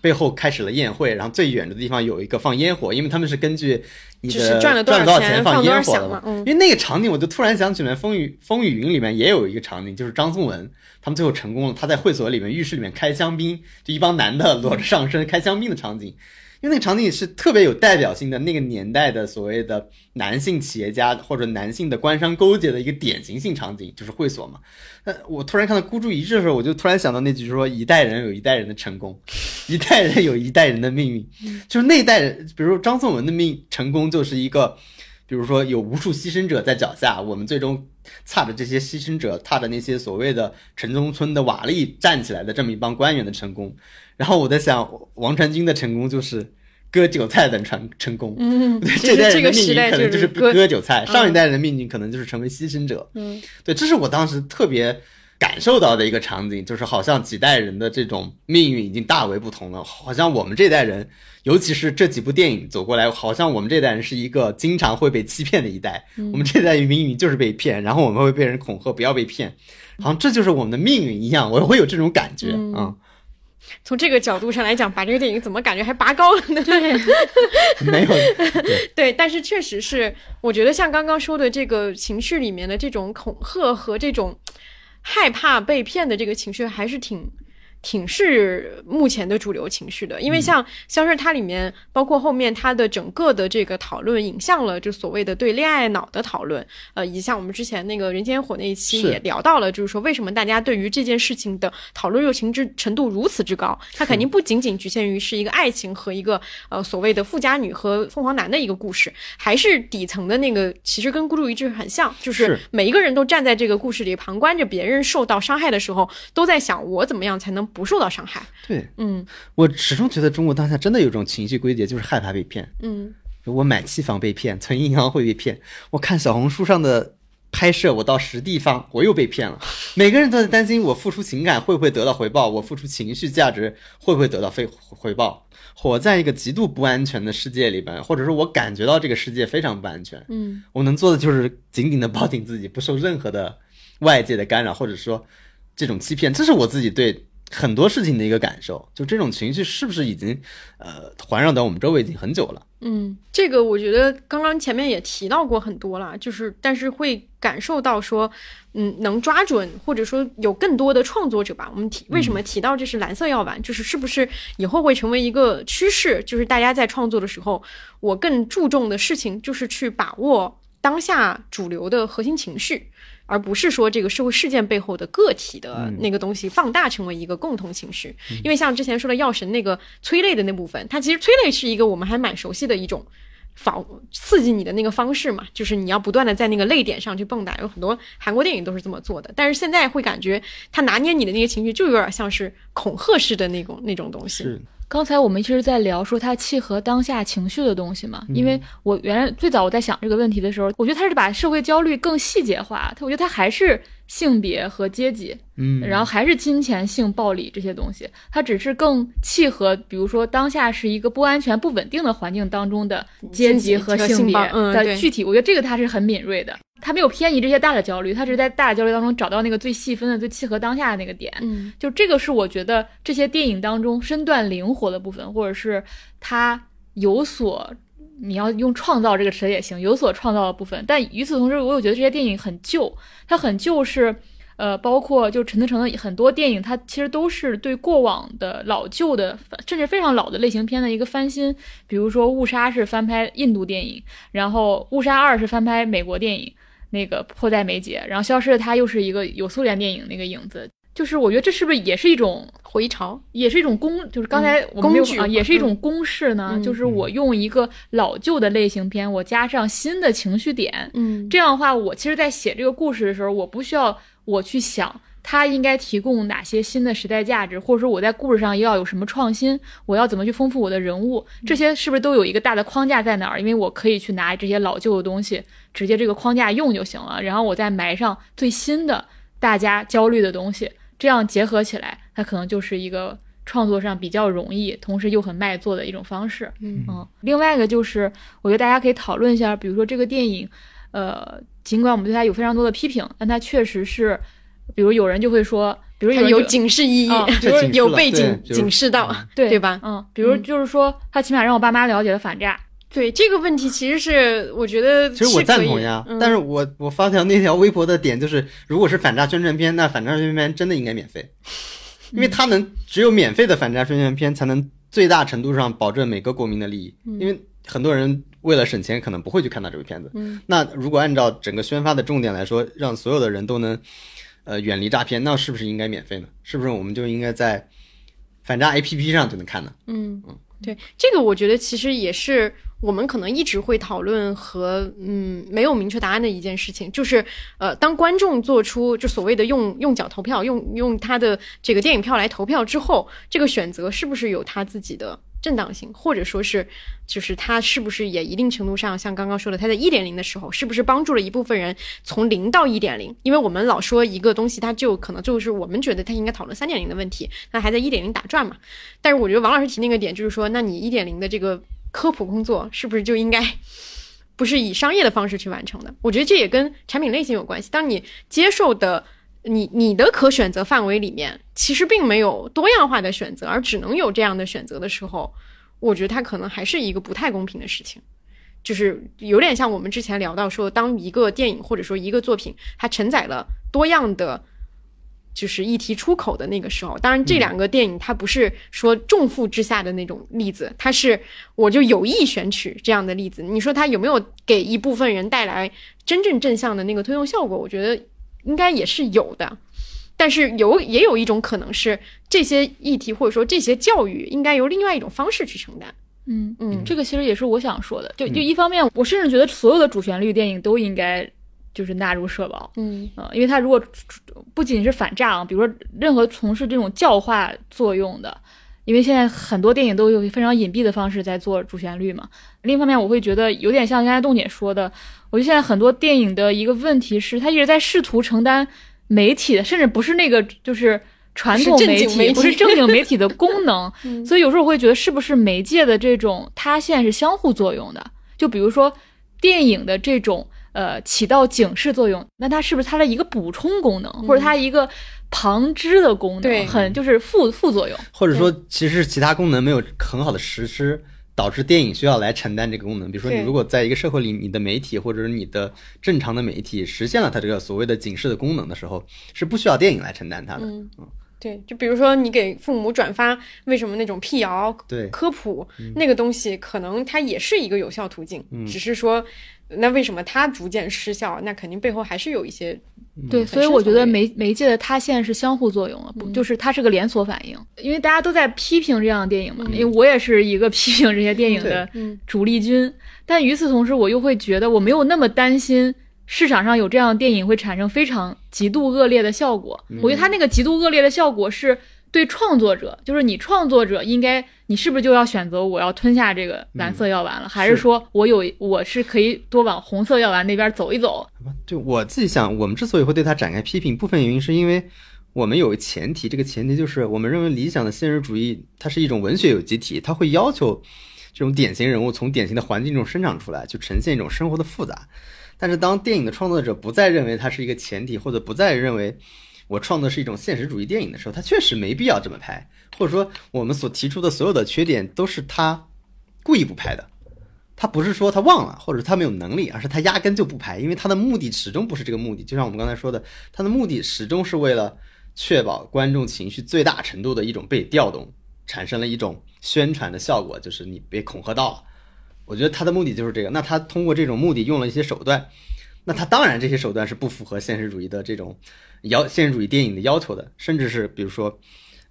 背后开始了宴会，然后最远的地方有一个放烟火，因为他们是根据你的赚了多少钱放烟火的嘛。因为那个场景，我就突然想起来，《风雨风雨云》里面也有一个场景，就是张颂文他们最后成功了，他在会所里面、浴室里面开香槟，就一帮男的裸着上身开香槟的场景。因为那个场景是特别有代表性的，那个年代的所谓的男性企业家或者男性的官商勾结的一个典型性场景，就是会所嘛。那我突然看到孤注一掷的时候，我就突然想到那句说：“一代人有一代人的成功，一代人有一代人的命运。”就是那一代人，比如说张颂文的命成功，就是一个比如说有无数牺牲者在脚下，我们最终踏着这些牺牲者，踏着那些所谓的城中村的瓦砾站起来的这么一帮官员的成功。然后我在想，王传君的成功就是割韭菜的成成功。嗯，这代人的命运可能就是割韭菜，上一代人的命运可能就是成为牺牲者。嗯，对，这是我当时特别。感受到的一个场景，就是好像几代人的这种命运已经大为不同了。好像我们这代人，尤其是这几部电影走过来，好像我们这代人是一个经常会被欺骗的一代。我们这代人命运就是被骗，然后我们会被人恐吓，不要被骗，好像这就是我们的命运一样。我会有这种感觉啊。从这个角度上来讲，把这个电影怎么感觉还拔高了呢？对，没有 对，但是确实是，我觉得像刚刚说的这个情绪里面的这种恐吓和这种。害怕被骗的这个情绪还是挺。挺是目前的主流情绪的，因为像《消失》它里面，包括后面它的整个的这个讨论，引向了就所谓的对恋爱脑的讨论。呃，以及像我们之前那个人间火那一期也聊到了，就是说为什么大家对于这件事情的讨论热情之程度如此之高？它肯定不仅仅局限于是一个爱情和一个呃所谓的富家女和凤凰男的一个故事，还是底层的那个其实跟孤注一掷很像，就是每一个人都站在这个故事里旁观着别人受到伤害的时候，都在想我怎么样才能。不受到伤害。对，嗯，我始终觉得中国当下真的有一种情绪归结，就是害怕被骗。嗯，我买期房被骗，存银行会被骗。我看小红书上的拍摄，我到实地方我又被骗了。每个人都在担心，我付出情感会不会得到回报？我付出情绪价值会不会得到非回报？活在一个极度不安全的世界里边，或者说我感觉到这个世界非常不安全。嗯，我能做的就是紧紧的抱紧自己，不受任何的外界的干扰，或者说这种欺骗。这是我自己对。很多事情的一个感受，就这种情绪是不是已经，呃，环绕到我们周围已经很久了？嗯，这个我觉得刚刚前面也提到过很多了，就是但是会感受到说，嗯，能抓准或者说有更多的创作者吧。我们提为什么提到这是蓝色药丸，就是是不是以后会成为一个趋势？就是大家在创作的时候，我更注重的事情就是去把握当下主流的核心情绪。而不是说这个社会事件背后的个体的那个东西放大成为一个共同情绪，因为像之前说的药神那个催泪的那部分，它其实催泪是一个我们还蛮熟悉的一种仿刺激你的那个方式嘛，就是你要不断的在那个泪点上去蹦跶，有很多韩国电影都是这么做的。但是现在会感觉他拿捏你的那些情绪，就有点像是恐吓式的那种那种东西。刚才我们其实在聊说它契合当下情绪的东西嘛，因为我原来最早我在想这个问题的时候，我觉得它是把社会焦虑更细节化，它我觉得它还是性别和阶级，嗯，然后还是金钱、性、暴力这些东西，它只是更契合，比如说当下是一个不安全、不稳定的环境当中的阶级和性别的具体，我觉得这个它是很敏锐的。它没有偏移这些大的焦虑，它只是在大的焦虑当中找到那个最细分的、最契合当下的那个点。嗯，就这个是我觉得这些电影当中身段灵活的部分，或者是它有所你要用创造这个词也行，有所创造的部分。但与此同时，我又觉得这些电影很旧，它很旧是。呃，包括就陈思诚的很多电影，它其实都是对过往的老旧的，甚至非常老的类型片的一个翻新。比如说《误杀》是翻拍印度电影，然后《误杀二》是翻拍美国电影。那个迫在眉睫，然后消失的他又是一个有苏联电影那个影子，就是我觉得这是不是也是一种回潮，也是一种公，就是刚才我工具啊，也是一种公式呢？就是我用一个老旧的类型片，我加上新的情绪点，嗯，这样的话，我其实在写这个故事的时候，我不需要我去想它应该提供哪些新的时代价值，或者说我在故事上要有什么创新，我要怎么去丰富我的人物，这些是不是都有一个大的框架在哪儿？因为我可以去拿这些老旧的东西。直接这个框架用就行了，然后我再埋上最新的大家焦虑的东西，这样结合起来，它可能就是一个创作上比较容易，同时又很卖座的一种方式。嗯，另外一个就是，我觉得大家可以讨论一下，比如说这个电影，呃，尽管我们对它有非常多的批评，但它确实是，比如有人就会说，比如有警示意义，比如有背景警示到，对对吧？嗯，比如就是说，他起码让我爸妈了解了反诈。对这个问题，其实是我觉得，其实我赞同呀。但是我我发条那条微博的点就是，如果是反诈宣传片，那反诈宣传片真的应该免费，因为它能只有免费的反诈宣传片才能最大程度上保证每个国民的利益。因为很多人为了省钱，可能不会去看到这个片子。那如果按照整个宣发的重点来说，让所有的人都能呃远离诈骗，那是不是应该免费呢？是不是我们就应该在反诈 APP 上就能看呢？嗯嗯。对这个，我觉得其实也是我们可能一直会讨论和嗯没有明确答案的一件事情，就是呃，当观众做出就所谓的用用脚投票，用用他的这个电影票来投票之后，这个选择是不是有他自己的正当性，或者说是就是他是不是也一定程度上像刚刚说的，他在一点零的时候是不是帮助了一部分人从零到一点零？因为我们老说一个东西，它就可能就是我们觉得它应该讨论三点零的问题，那还在一点零打转嘛。但是我觉得王老师提那个点就是说，那你一点零的这个。科普工作是不是就应该 不是以商业的方式去完成的？我觉得这也跟产品类型有关系。当你接受的你你的可选择范围里面，其实并没有多样化的选择，而只能有这样的选择的时候，我觉得它可能还是一个不太公平的事情。就是有点像我们之前聊到说，当一个电影或者说一个作品，它承载了多样的。就是议题出口的那个时候，当然这两个电影它不是说重负之下的那种例子，它是我就有意选取这样的例子。你说它有没有给一部分人带来真正正向的那个推动效果？我觉得应该也是有的，但是有也有一种可能是这些议题或者说这些教育应该由另外一种方式去承担。嗯嗯，这个其实也是我想说的。就就一方面，我甚至觉得所有的主旋律电影都应该。就是纳入社保，嗯啊，因为他如果不仅是反诈，比如说任何从事这种教化作用的，因为现在很多电影都有非常隐蔽的方式在做主旋律嘛。另一方面，我会觉得有点像刚才栋姐说的，我觉得现在很多电影的一个问题是，他一直在试图承担媒体的，甚至不是那个就是传统媒体，不是正经媒体的功能。所以有时候我会觉得，是不是媒介的这种塌陷是相互作用的？就比如说电影的这种。呃，起到警示作用，那它是不是它的一个补充功能，或者它一个旁支的功能？很就是副副作用，或者说其实其他功能没有很好的实施，导致电影需要来承担这个功能。比如说，你如果在一个社会里，你的媒体或者是你的正常的媒体实现了它这个所谓的警示的功能的时候，是不需要电影来承担它的。嗯，对，就比如说你给父母转发为什么那种辟谣、对科普那个东西，可能它也是一个有效途径，只是说。那为什么它逐渐失效？那肯定背后还是有一些对，所以我觉得媒媒介的塌陷是相互作用了，不就是它是个连锁反应？因为大家都在批评这样的电影嘛，因为我也是一个 批评这些电影的主力军。但与此同时，我又会觉得我没有那么担心市场上有这样的电影会产生非常极度恶劣的效果。我觉得它那个极度恶劣的效果是。对创作者，就是你创作者应该，你是不是就要选择我要吞下这个蓝色药丸了，还是说我有我是可以多往红色药丸那边走一走？就我自己想，我们之所以会对它展开批评，部分原因是因为我们有前提，这个前提就是我们认为理想的现实主义它是一种文学有机体，它会要求这种典型人物从典型的环境中生长出来，就呈现一种生活的复杂。但是当电影的创作者不再认为它是一个前提，或者不再认为。我创作是一种现实主义电影的时候，他确实没必要这么拍，或者说我们所提出的所有的缺点都是他故意不拍的。他不是说他忘了，或者他没有能力，而是他压根就不拍，因为他的目的始终不是这个目的。就像我们刚才说的，他的目的始终是为了确保观众情绪最大程度的一种被调动，产生了一种宣传的效果，就是你被恐吓到了。我觉得他的目的就是这个。那他通过这种目的用了一些手段，那他当然这些手段是不符合现实主义的这种。要现实主义电影的要求的，甚至是比如说，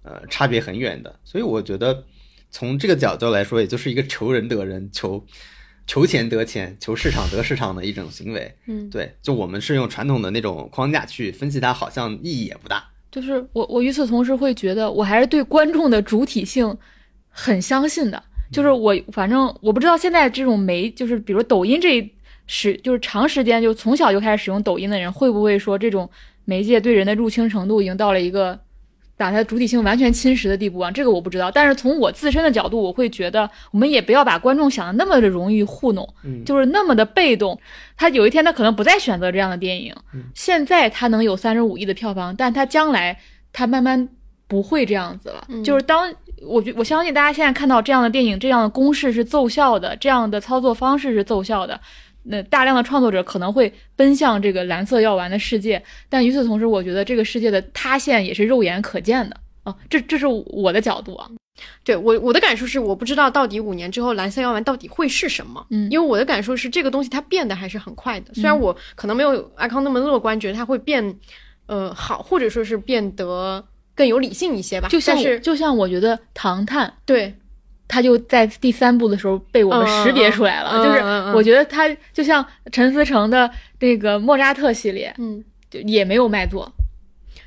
呃，差别很远的。所以我觉得，从这个角度来说，也就是一个求人得人、求求钱得钱、求市场得市场的一种行为。嗯，对，就我们是用传统的那种框架去分析它，好像意义也不大。就是我，我与此同时会觉得，我还是对观众的主体性很相信的。就是我，反正我不知道现在这种媒，就是比如抖音这一使，就是长时间就从小就开始使用抖音的人，会不会说这种。媒介对人的入侵程度已经到了一个把它主体性完全侵蚀的地步啊！这个我不知道，但是从我自身的角度，我会觉得我们也不要把观众想的那么的容易糊弄，就是那么的被动。他有一天他可能不再选择这样的电影，现在他能有三十五亿的票房，但他将来他慢慢不会这样子了。就是当我觉我相信大家现在看到这样的电影，这样的公式是奏效的，这样的操作方式是奏效的。那大量的创作者可能会奔向这个蓝色药丸的世界，但与此同时，我觉得这个世界的塌陷也是肉眼可见的啊。这这是我的角度啊。对我我的感受是，我不知道到底五年之后蓝色药丸到底会是什么。嗯，因为我的感受是，这个东西它变得还是很快的。虽然我可能没有阿康那么乐观，觉得它会变，呃，好，或者说是变得更有理性一些吧。就像是就像我觉得唐探对。他就在第三部的时候被我们识别出来了。就是我觉得他就像陈思诚的那个莫扎特系列，嗯，就也没有卖座。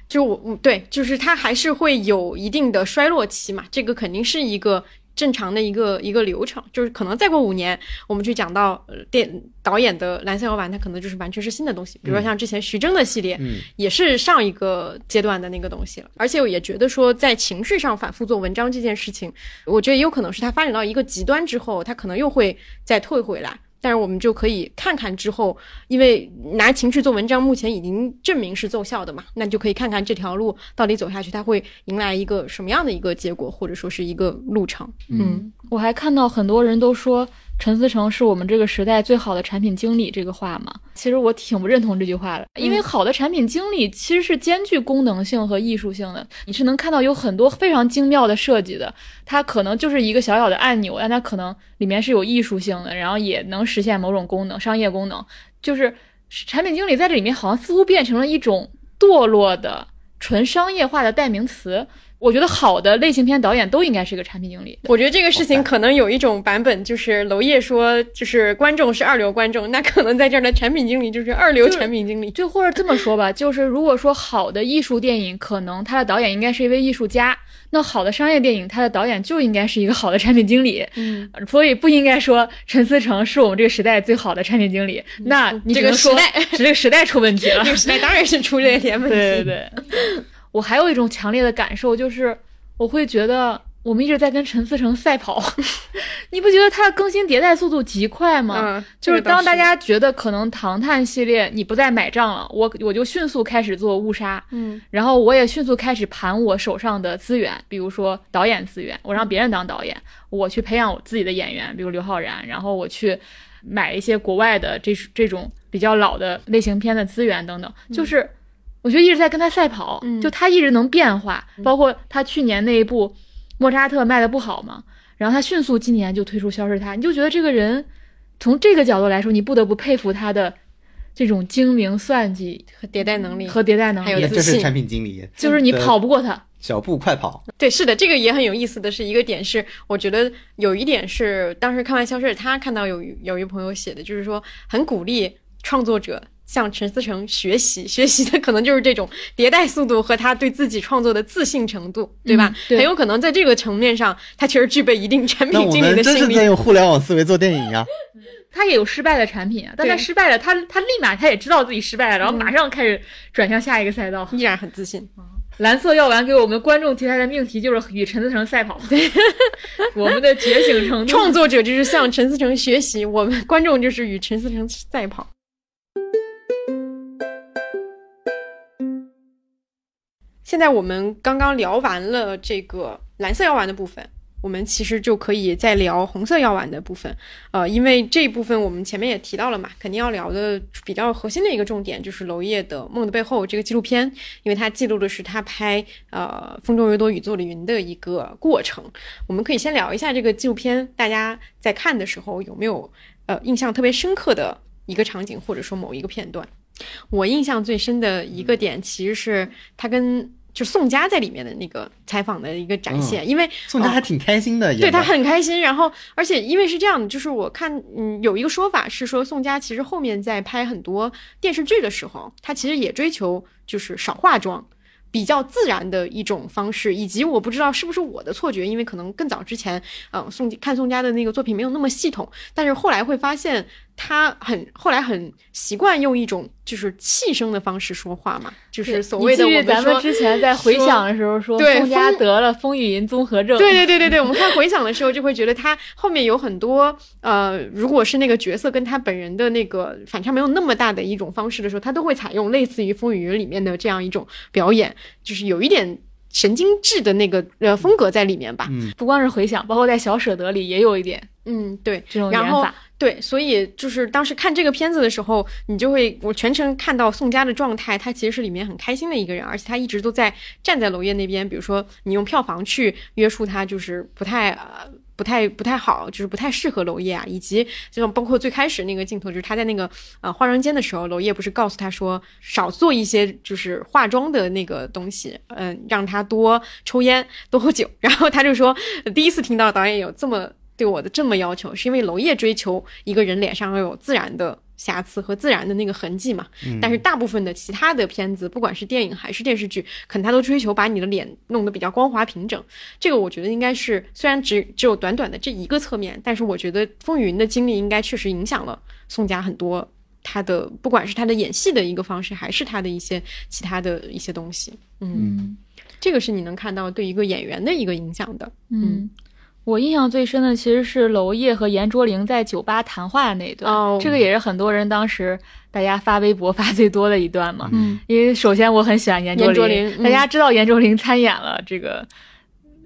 就我，对，就是他还是会有一定的衰落期嘛，这个肯定是一个。正常的一个一个流程，就是可能再过五年，我们去讲到电导演的蓝色摇篮，它可能就是完全是新的东西。比如说像之前徐峥的系列，嗯也是上一个阶段的那个东西了。而且我也觉得说，在情绪上反复做文章这件事情，我觉得也有可能是它发展到一个极端之后，它可能又会再退回来。但是我们就可以看看之后，因为拿情绪做文章，目前已经证明是奏效的嘛，那就可以看看这条路到底走下去，它会迎来一个什么样的一个结果，或者说是一个路程。嗯，我还看到很多人都说。陈思诚是我们这个时代最好的产品经理，这个话嘛？其实我挺不认同这句话的，因为好的产品经理其实是兼具功能性和艺术性的。你是能看到有很多非常精妙的设计的，它可能就是一个小小的按钮，但它可能里面是有艺术性的，然后也能实现某种功能、商业功能。就是产品经理在这里面好像似乎变成了一种堕落的纯商业化的代名词。我觉得好的类型片导演都应该是一个产品经理。我觉得这个事情可能有一种版本，就是娄烨说，就是观众是二流观众，那可能在这儿的产品经理就是二流产品经理。就或者这么说吧，就是如果说好的艺术电影，可能他的导演应该是一位艺术家，那好的商业电影，他的导演就应该是一个好的产品经理。嗯，所以不应该说陈思诚是我们这个时代最好的产品经理。那你这个时代，这个时代出问题了。这个时代当然是出这些问题。对对对。我还有一种强烈的感受，就是我会觉得我们一直在跟陈思诚赛跑，你不觉得他的更新迭代速度极快吗？嗯，就是当大家觉得可能唐探系列你不再买账了，我我就迅速开始做误杀，嗯，然后我也迅速开始盘我手上的资源，比如说导演资源，我让别人当导演，我去培养我自己的演员，比如刘昊然，然后我去买一些国外的这这种比较老的类型片的资源等等，就是。我觉得一直在跟他赛跑，就他一直能变化，包括他去年那一部莫扎特卖的不好嘛，然后他迅速今年就推出消失他，你就觉得这个人从这个角度来说，你不得不佩服他的这种精明算计和迭代能力和迭代能力，还有这是产品经理，就是你跑不过他，小步快跑。对，是的，这个也很有意思的是一个点是，我觉得有一点是当时看完消失他看到有有一朋友写的，就是说很鼓励创作者。向陈思诚学习，学习的可能就是这种迭代速度和他对自己创作的自信程度，对吧？很有可能在这个层面上，他确实具备一定产品经理的心理。真是在用互联网思维做电影呀！他也有失败的产品啊，但他失败了，他他立马他也知道自己失败了，然后马上开始转向下一个赛道，依然很自信。蓝色药丸给我们观众提来的命题就是与陈思诚赛跑，对，我们的觉醒程度。创作者就是向陈思诚学习，我们观众就是与陈思诚赛跑。现在我们刚刚聊完了这个蓝色药丸的部分，我们其实就可以再聊红色药丸的部分。呃，因为这一部分我们前面也提到了嘛，肯定要聊的比较核心的一个重点就是娄烨的《梦的背后》这个纪录片，因为它记录的是他拍呃《风中有朵雨做的云》的一个过程。我们可以先聊一下这个纪录片，大家在看的时候有没有呃印象特别深刻的一个场景，或者说某一个片段？我印象最深的一个点，其实是他跟。就宋佳在里面的那个采访的一个展现，因为宋佳还挺开心的，对他很开心。然后，而且因为是这样的，就是我看，嗯，有一个说法是说，宋佳其实后面在拍很多电视剧的时候，他其实也追求就是少化妆。比较自然的一种方式，以及我不知道是不是我的错觉，因为可能更早之前，嗯，宋看宋佳的那个作品没有那么系统，但是后来会发现他很后来很习惯用一种就是气声的方式说话嘛，就是所谓的我们咱们之前在回想的时候说宋佳得了风雨云综合症，对对对对对，我们看回想的时候就会觉得他后面有很多呃，如果是那个角色跟他本人的那个反差没有那么大的一种方式的时候，他都会采用类似于风雨云里面的这样一种表演。就是有一点神经质的那个呃风格在里面吧，嗯，不光是回想，包括在小舍得里也有一点，嗯，对，这种然后对，所以就是当时看这个片子的时候，你就会我全程看到宋佳的状态，他其实是里面很开心的一个人，而且他一直都在站在娄烨那边，比如说你用票房去约束他，就是不太呃。不太不太好，就是不太适合娄烨啊。以及就像包括最开始那个镜头，就是他在那个呃化妆间的时候，娄烨不是告诉他说少做一些就是化妆的那个东西，嗯，让他多抽烟多喝酒。然后他就说，第一次听到导演有这么对我的这么要求，是因为娄烨追求一个人脸上要有自然的。瑕疵和自然的那个痕迹嘛，但是大部分的其他的片子，不管是电影还是电视剧，可能他都追求把你的脸弄得比较光滑平整。这个我觉得应该是，虽然只只有短短的这一个侧面，但是我觉得风雨云的经历应该确实影响了宋佳很多，他的不管是他的演戏的一个方式，还是他的一些其他的一些东西。嗯，这个是你能看到对一个演员的一个影响的。嗯。我印象最深的其实是娄烨和严卓灵在酒吧谈话的那一段，这个也是很多人当时大家发微博发最多的一段嘛。嗯，因为首先我很喜欢严卓灵，大家知道严卓灵参演了这个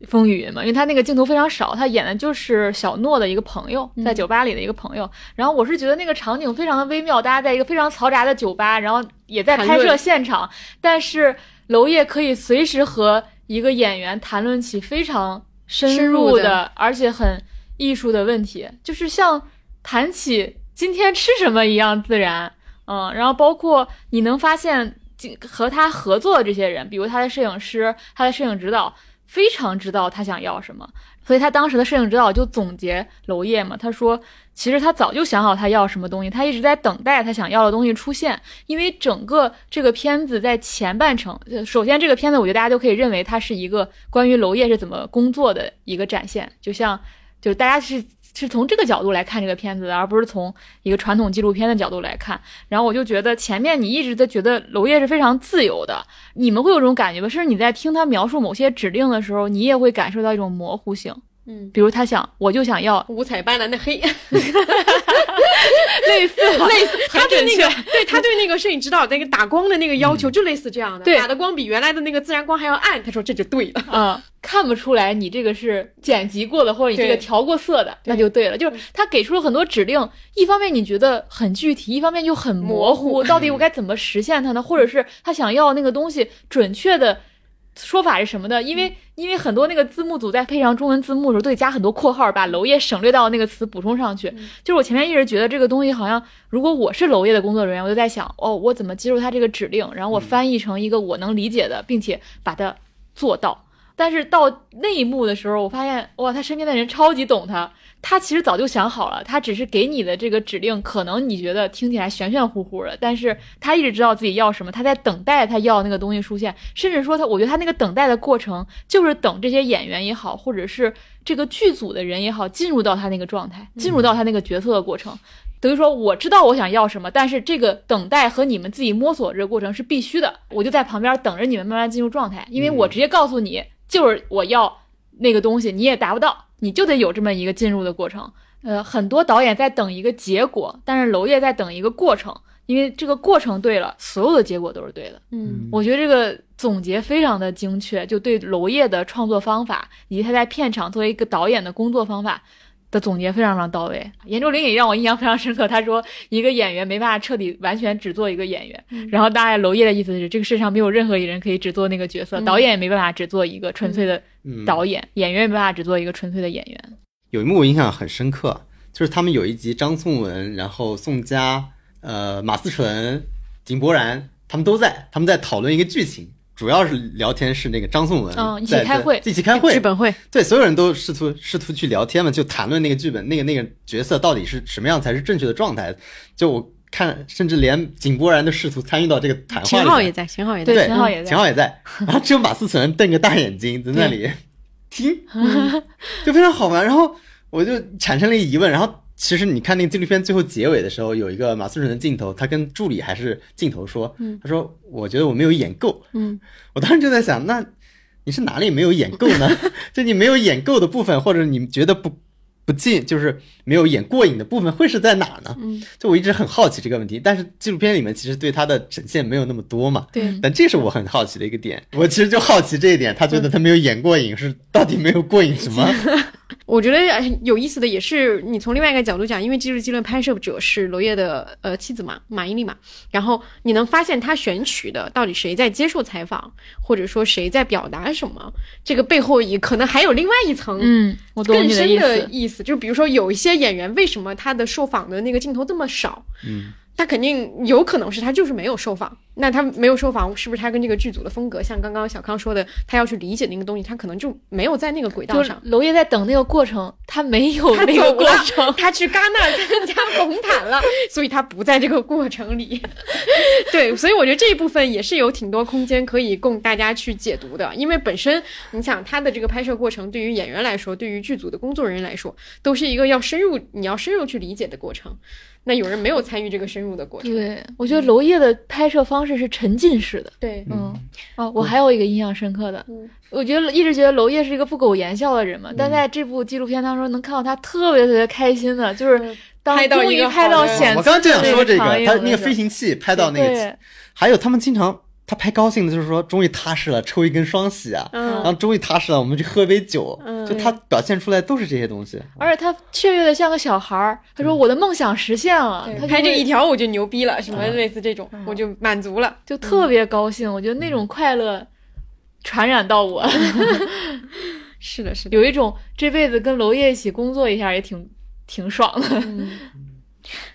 《风雨云》嘛？因为他那个镜头非常少，他演的就是小诺的一个朋友，在酒吧里的一个朋友。然后我是觉得那个场景非常的微妙，大家在一个非常嘈杂的酒吧，然后也在拍摄现场，但是娄烨可以随时和一个演员谈论起非常。深入的，而且很艺术的问题，就是像谈起今天吃什么一样自然，嗯，然后包括你能发现和他合作的这些人，比如他的摄影师、他的摄影指导，非常知道他想要什么。所以他当时的摄影指导就总结娄烨嘛，他说，其实他早就想好他要什么东西，他一直在等待他想要的东西出现。因为整个这个片子在前半程，首先这个片子我觉得大家都可以认为它是一个关于娄烨是怎么工作的一个展现，就像，就是大家是。是从这个角度来看这个片子的，而不是从一个传统纪录片的角度来看。然后我就觉得前面你一直在觉得娄烨是非常自由的，你们会有这种感觉吗？甚至你在听他描述某些指令的时候，你也会感受到一种模糊性。嗯，比如他想，我就想要五彩斑斓的黑，类似。类似，他对那个对他对那个摄影指导那个打光的那个要求就类似这样的，对。打的光比原来的那个自然光还要暗，他说这就对了，嗯，看不出来你这个是剪辑过的或者你这个调过色的，那就对了，就是他给出了很多指令，一方面你觉得很具体，一方面又很模糊，到底我该怎么实现它呢？或者是他想要那个东西准确的。说法是什么的？因为因为很多那个字幕组在配上中文字幕的时候，都得加很多括号，把娄烨省略到那个词补充上去。就是我前面一直觉得这个东西好像，如果我是娄烨的工作人员，我就在想，哦，我怎么接受他这个指令，然后我翻译成一个我能理解的，并且把它做到。但是到那一幕的时候，我发现，哇，他身边的人超级懂他。他其实早就想好了，他只是给你的这个指令，可能你觉得听起来玄玄乎乎的，但是他一直知道自己要什么，他在等待他要那个东西出现，甚至说他，我觉得他那个等待的过程，就是等这些演员也好，或者是这个剧组的人也好，进入到他那个状态，进入到他那个角色的过程，等于说我知道我想要什么，但是这个等待和你们自己摸索这个过程是必须的，我就在旁边等着你们慢慢进入状态，因为我直接告诉你就是我要那个东西，你也达不到。你就得有这么一个进入的过程，呃，很多导演在等一个结果，但是娄烨在等一个过程，因为这个过程对了，所有的结果都是对的。嗯，我觉得这个总结非常的精确，就对娄烨的创作方法以及他在片场作为一个导演的工作方法的总结非常非常到位。严卓林也让我印象非常深刻，他说一个演员没办法彻底完全只做一个演员，然后大概娄烨的意思是这个世上没有任何一人可以只做那个角色，导演也没办法只做一个纯粹的。导演、演员也没办法只做一个纯粹的演员。有一幕我印象很深刻，就是他们有一集张颂文、然后宋佳、呃马思纯、井柏然他们都在，他们在讨论一个剧情，主要是聊天是那个张颂文嗯一起开会，一起开会剧本会，对所有人都试图试图去聊天嘛，就谈论那个剧本，那个那个角色到底是什么样才是正确的状态。就我看，甚至连井柏然都试图参与到这个谈话里。秦昊也在，秦昊也在，对，秦昊也在，秦昊也在，然后只有马思纯瞪个大眼睛在那里。听，就非常好玩。然后我就产生了疑问。然后其实你看那个纪录片最后结尾的时候，有一个马思纯的镜头，他跟助理还是镜头说：“他说我觉得我没有演够。”嗯，我当时就在想，那你是哪里没有演够呢？就你没有演够的部分，或者你觉得不？不进就是没有演过瘾的部分会是在哪呢？嗯，就我一直很好奇这个问题，但是纪录片里面其实对他的呈现没有那么多嘛。对，但这是我很好奇的一个点。我其实就好奇这一点，他觉得他没有演过瘾是 到底没有过瘾什么？我觉得有意思的也是，你从另外一个角度讲，因为《今日纪论》拍摄者是娄烨的呃妻子嘛，马伊琍嘛，然后你能发现他选取的到底谁在接受采访，或者说谁在表达什么，这个背后也可能还有另外一层，嗯，我懂更深的意思，就比如说有一些演员为什么他的受访的那个镜头这么少，嗯。他肯定有可能是他就是没有受访，那他没有受访，是不是他跟这个剧组的风格，像刚刚小康说的，他要去理解那个东西，他可能就没有在那个轨道上。娄烨在等那个过程，他没有那个过程，他去戛纳参加红毯了，所以他不在这个过程里。对，所以我觉得这一部分也是有挺多空间可以供大家去解读的，因为本身你想他的这个拍摄过程，对于演员来说，对于剧组的工作人员来说，都是一个要深入，你要深入去理解的过程。那有人没有参与这个深入的过程。对，我觉得娄烨的拍摄方式是沉浸式的。对，嗯，哦，我还有一个印象深刻的，我觉得一直觉得娄烨是一个不苟言笑的人嘛，但在这部纪录片当中能看到他特别特别开心的，就是当终于拍到险，我刚刚就想说这个，他那个飞行器拍到那个，还有他们经常。他拍高兴的就是说，终于踏实了，抽一根双喜啊，然后终于踏实了，我们去喝杯酒，就他表现出来都是这些东西。而且他雀跃的像个小孩儿，他说我的梦想实现了，他拍这一条我就牛逼了，什么类似这种，我就满足了，就特别高兴。我觉得那种快乐传染到我，是的，是的，有一种这辈子跟娄烨一起工作一下也挺挺爽的。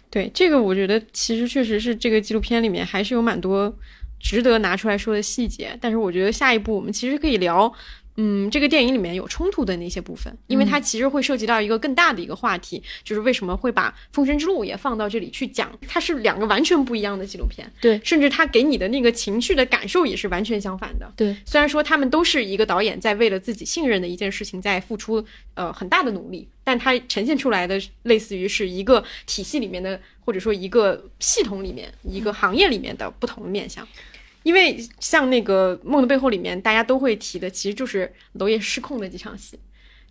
对，这个我觉得其实确实是这个纪录片里面还是有蛮多。值得拿出来说的细节，但是我觉得下一步我们其实可以聊，嗯，这个电影里面有冲突的那些部分，因为它其实会涉及到一个更大的一个话题，就是为什么会把《封神之路》也放到这里去讲？它是两个完全不一样的纪录片，对，甚至它给你的那个情绪的感受也是完全相反的，对。虽然说他们都是一个导演在为了自己信任的一件事情在付出呃很大的努力，但它呈现出来的类似于是一个体系里面的，或者说一个系统里面一个行业里面的不同的面相。因为像那个《梦的背后》里面，大家都会提的，其实就是娄烨失控的几场戏，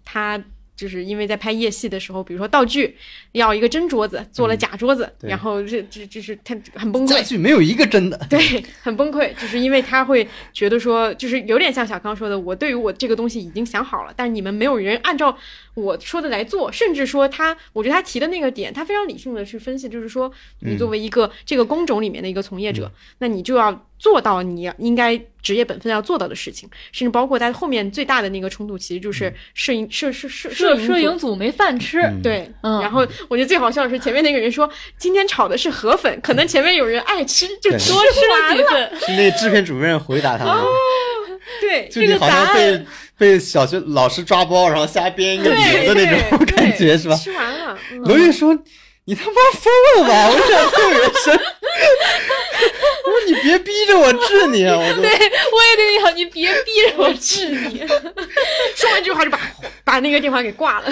他。就是因为在拍夜戏的时候，比如说道具要一个真桌子，做了假桌子，然后这这这是他很崩溃。道具没有一个真的，对，很崩溃，就是因为他会觉得说，就是有点像小康说的，我对于我这个东西已经想好了，但是你们没有人按照我说的来做，甚至说他，我觉得他提的那个点，他非常理性的去分析，就是说，你作为一个这个工种里面的一个从业者，那你就要。做到你应该职业本分要做到的事情，甚至包括在后面最大的那个冲突，其实就是摄影摄摄摄摄摄影组没饭吃。对，然后我觉得最好笑的是前面那个人说今天炒的是河粉，可能前面有人爱吃就多吃了几份。是那制片主任回答他们。对，就好像被被小学老师抓包，然后瞎编一个理由的那种感觉是吧？吃完了。罗玉说：“你他妈疯了吧！”我印象特别深。我说你别逼着我治你啊！我对我也对你好，你别逼着我治你。说完这句话就把把那个电话给挂了，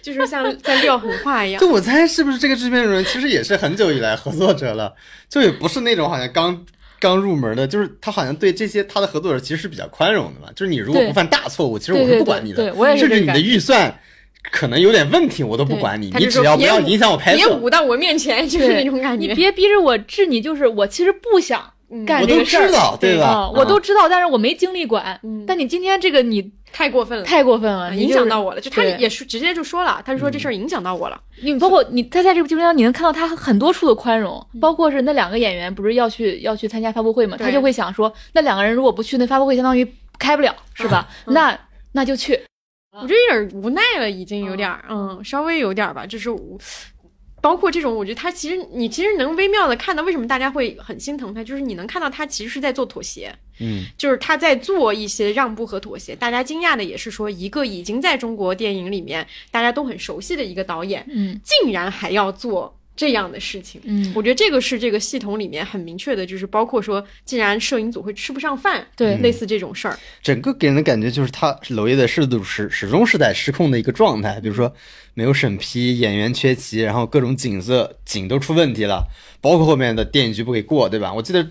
就是像在撂狠话一样。就我猜是不是这个制片人其实也是很久以来合作者了，就也不是那种好像刚刚入门的，就是他好像对这些他的合作者其实是比较宽容的嘛。就是你如果不犯大错误，其实我是不管你的，甚至你的预算。可能有点问题，我都不管你，你只要不要影响我拍摄，别舞到我面前，就是那种感觉。你别逼着我治你，就是我其实不想干这个事儿，对吧？我都知道，但是我没精力管。但你今天这个你太过分了，太过分了，影响到我了。就他也是直接就说了，他就说这事儿影响到我了。你包括你，他在这部纪录片你能看到他很多处的宽容，包括是那两个演员不是要去要去参加发布会嘛，他就会想说，那两个人如果不去，那发布会相当于开不了，是吧？那那就去。我觉得有点无奈了，已经有点儿，嗯，稍微有点儿吧。就是包括这种，我觉得他其实你其实能微妙的看到为什么大家会很心疼他，就是你能看到他其实是在做妥协，嗯，就是他在做一些让步和妥协。大家惊讶的也是说，一个已经在中国电影里面大家都很熟悉的一个导演，嗯，竟然还要做。这样的事情，嗯，我觉得这个是这个系统里面很明确的，就是包括说，既然摄影组会吃不上饭，对，类似这种事儿，整个给人的感觉就是他娄烨的适度始始终是在失控的一个状态，比如说没有审批，演员缺席，然后各种景色景都出问题了，包括后面的电影局不给过，对吧？我记得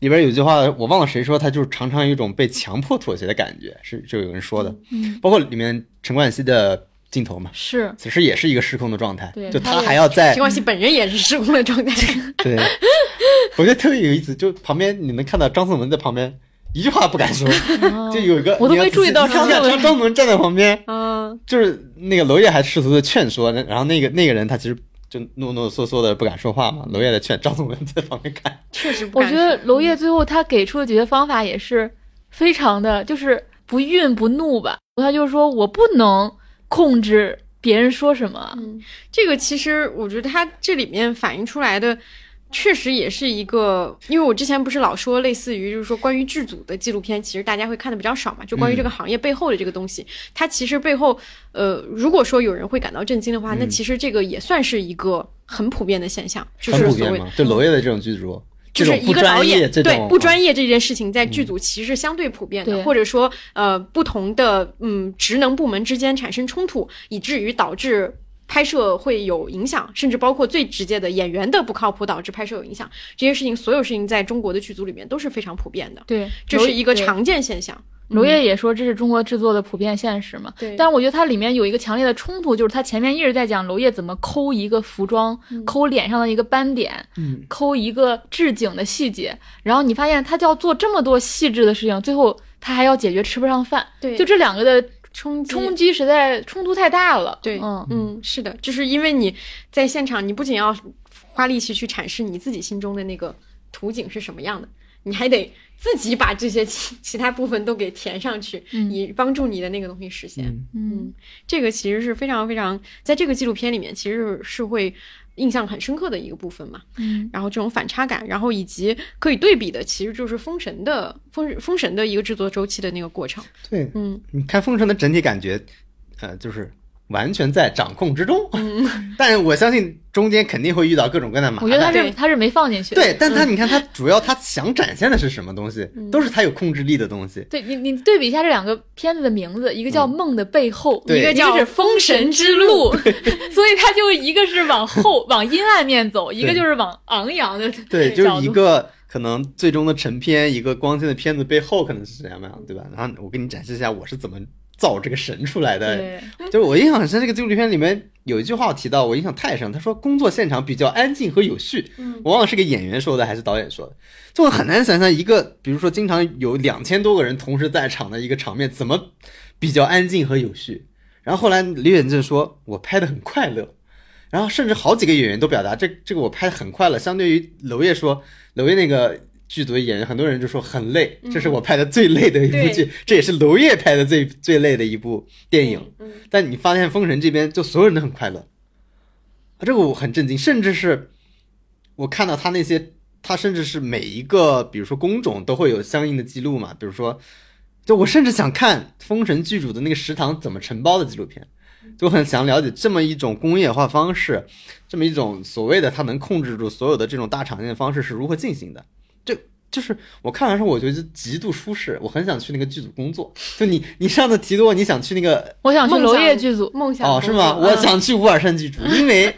里边有句话，我忘了谁说，他就是常常有一种被强迫妥协的感觉，是就有人说的，嗯，包括里面陈冠希的。镜头嘛，是，此时也是一个失控的状态。对，就他还要在。陈冠希本人也是失控的状态。对，我觉得特别有意思。就旁边你能看到张颂文在旁边一句话不敢说，就有一个我都没注意到张颂文张颂文站在旁边，嗯，就是那个娄烨还试图的劝说，然后那个那个人他其实就诺诺嗦嗦的不敢说话嘛，娄烨在劝，张颂文在旁边看，确实，我觉得娄烨最后他给出的解决方法也是非常的，就是不愠不怒吧，他就是说我不能控制别人说什么，嗯，这个其实我觉得它这里面反映出来的。确实也是一个，因为我之前不是老说类似于就是说关于剧组的纪录片，其实大家会看的比较少嘛，就关于这个行业背后的这个东西，它其实背后，呃，如果说有人会感到震惊的话，那其实这个也算是一个很普遍的现象，就是所谓就娄烨的这种剧组，就是一个导演对不专业这件事情在剧组其实相对普遍的，或者说呃不同的嗯职能部门之间产生冲突，以至于导致。拍摄会有影响，甚至包括最直接的演员的不靠谱导致拍摄有影响，这些事情，所有事情在中国的剧组里面都是非常普遍的。对，这是一个常见现象。娄烨也说这是中国制作的普遍现实嘛。对。但我觉得它里面有一个强烈的冲突，就是他前面一直在讲娄烨怎么抠一个服装，抠脸上的一个斑点，嗯抠一个置景的细节，然后你发现他就要做这么多细致的事情，最后他还要解决吃不上饭。对。就这两个的。冲冲击实在冲突太大了，对，嗯嗯，是的，就是因为你在现场，你不仅要花力气去阐释你自己心中的那个图景是什么样的，你还得自己把这些其其他部分都给填上去，嗯以帮助你的那个东西实现。嗯，这个其实是非常非常，在这个纪录片里面，其实是会。印象很深刻的一个部分嘛，嗯，然后这种反差感，然后以及可以对比的，其实就是《封神》的《封封神》的一个制作周期的那个过程。对，嗯，你看《封神》的整体感觉，呃，就是。完全在掌控之中，但我相信中间肯定会遇到各种各样的麻烦。我觉得他是他是没放进去。对，但他你看他主要他想展现的是什么东西，都是他有控制力的东西。对你你对比一下这两个片子的名字，一个叫《梦的背后》，一个叫《封神之路》，所以他就一个是往后 往阴暗面走，一个就是往昂扬的。对，就是一个可能最终的成片，一个光鲜的片子背后可能是什么样，对吧？然后我给你展示一下我是怎么。造这个神出来的，就是我印象很深。这个纪录片里面有一句话我提到，我印象太深。他说工作现场比较安静和有序。我忘了是个演员说的还是导演说的。就我很难想象一个，比如说经常有两千多个人同时在场的一个场面，怎么比较安静和有序。然后后来李远正说，我拍的很快乐。然后甚至好几个演员都表达这这个我拍的很快乐。相对于娄烨说，娄烨那个。剧组的演员，很多人就说很累，这是我拍的最累的一部剧，这也是娄烨拍的最最累的一部电影。但你发现《封神》这边就所有人都很快乐，啊，这个我很震惊。甚至是我看到他那些，他甚至是每一个，比如说工种都会有相应的记录嘛。比如说，就我甚至想看《封神》剧组的那个食堂怎么承包的纪录片，就很想了解这么一种工业化方式，这么一种所谓的他能控制住所有的这种大场面的方式是如何进行的。这就是我看完之后，我觉得极度舒适，我很想去那个剧组工作。就你，你上次提过，你想去那个，我想去娄烨剧组，梦想哦，是吗？我想去乌尔善剧组，因为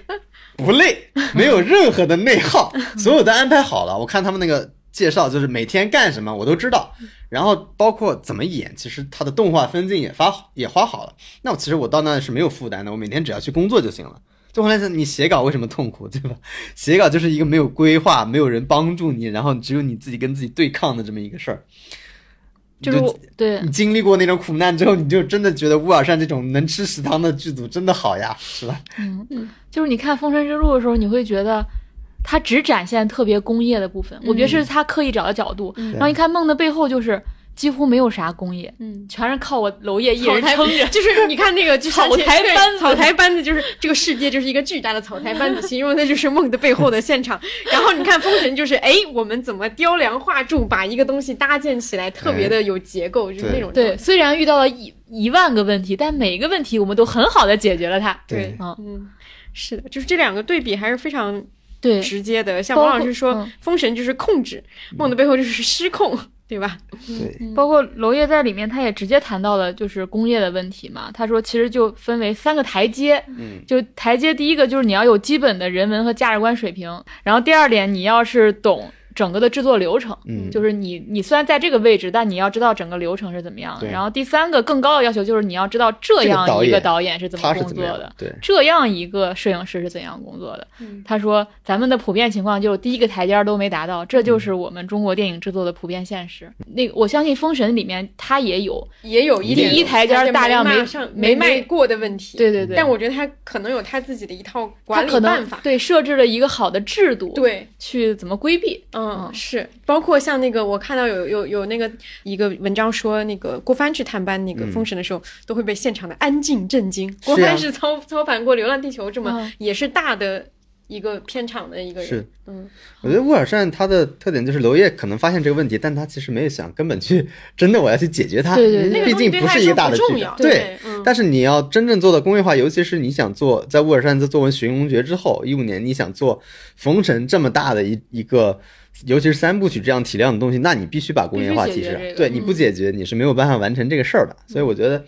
不累，没有任何的内耗，所有的安排好了。我看他们那个介绍，就是每天干什么我都知道，然后包括怎么演，其实他的动画分镜也发也画好了。那我其实我到那是没有负担的，我每天只要去工作就行了。就后来是，你写稿为什么痛苦，对吧？写稿就是一个没有规划、没有人帮助你，然后只有你自己跟自己对抗的这么一个事儿。就是对你经历过那种苦难之后，你就真的觉得乌尔善这种能吃食堂的剧组真的好呀，是吧？嗯嗯，就是你看《封神之路》的时候，你会觉得他只展现特别工业的部分，我觉得是他刻意找的角度。然后一看《梦的背后》，就是。几乎没有啥工业，嗯，全是靠我娄烨一人撑着。就是你看那个 草台班子，草台班子就是这个世界就是一个巨大的草台班子，形容的就是梦的背后的现场。然后你看封神，就是哎，我们怎么雕梁画柱把一个东西搭建起来，特别的有结构，就是那种。对，虽然遇到了一一万个问题，但每一个问题我们都很好的解决了它。对，嗯嗯，是的，就是这两个对比还是非常对直接的。像王老师说，封神就是控制，梦的背后就是失控。对吧？对，包括娄烨在里面，他也直接谈到了就是工业的问题嘛。他说，其实就分为三个台阶，嗯，就台阶第一个就是你要有基本的人文和价值观水平，然后第二点，你要是懂。整个的制作流程，嗯，就是你你虽然在这个位置，但你要知道整个流程是怎么样的。然后第三个更高的要求就是你要知道这样一个导演是怎么工作的，对，这样一个摄影师是怎样工作的。他说咱们的普遍情况就是第一个台阶都没达到，这就是我们中国电影制作的普遍现实。那个我相信《封神》里面他也有也有一第一台阶大量没没迈过的问题。对对对，但我觉得他可能有他自己的一套管理办法，对设置了一个好的制度，对去怎么规避。嗯，是，包括像那个，我看到有有有那个一个文章说，那个郭帆去探班那个封神的时候，都会被现场的安静震惊。郭帆是操操盘过《流浪地球》这么也是大的。一个片场的一个人是，嗯，我觉得乌尔善他的特点就是娄烨可能发现这个问题，但他其实没有想根本去真的我要去解决它，对对对，毕竟不是一个大的剧，对，但是你要真正做到工业化，尤其是你想做在乌尔善在做完《寻龙诀》之后，一五年你想做《封神》这么大的一一个，尤其是三部曲这样体量的东西，那你必须把工业化提升，对，你不解决你是没有办法完成这个事儿的。所以我觉得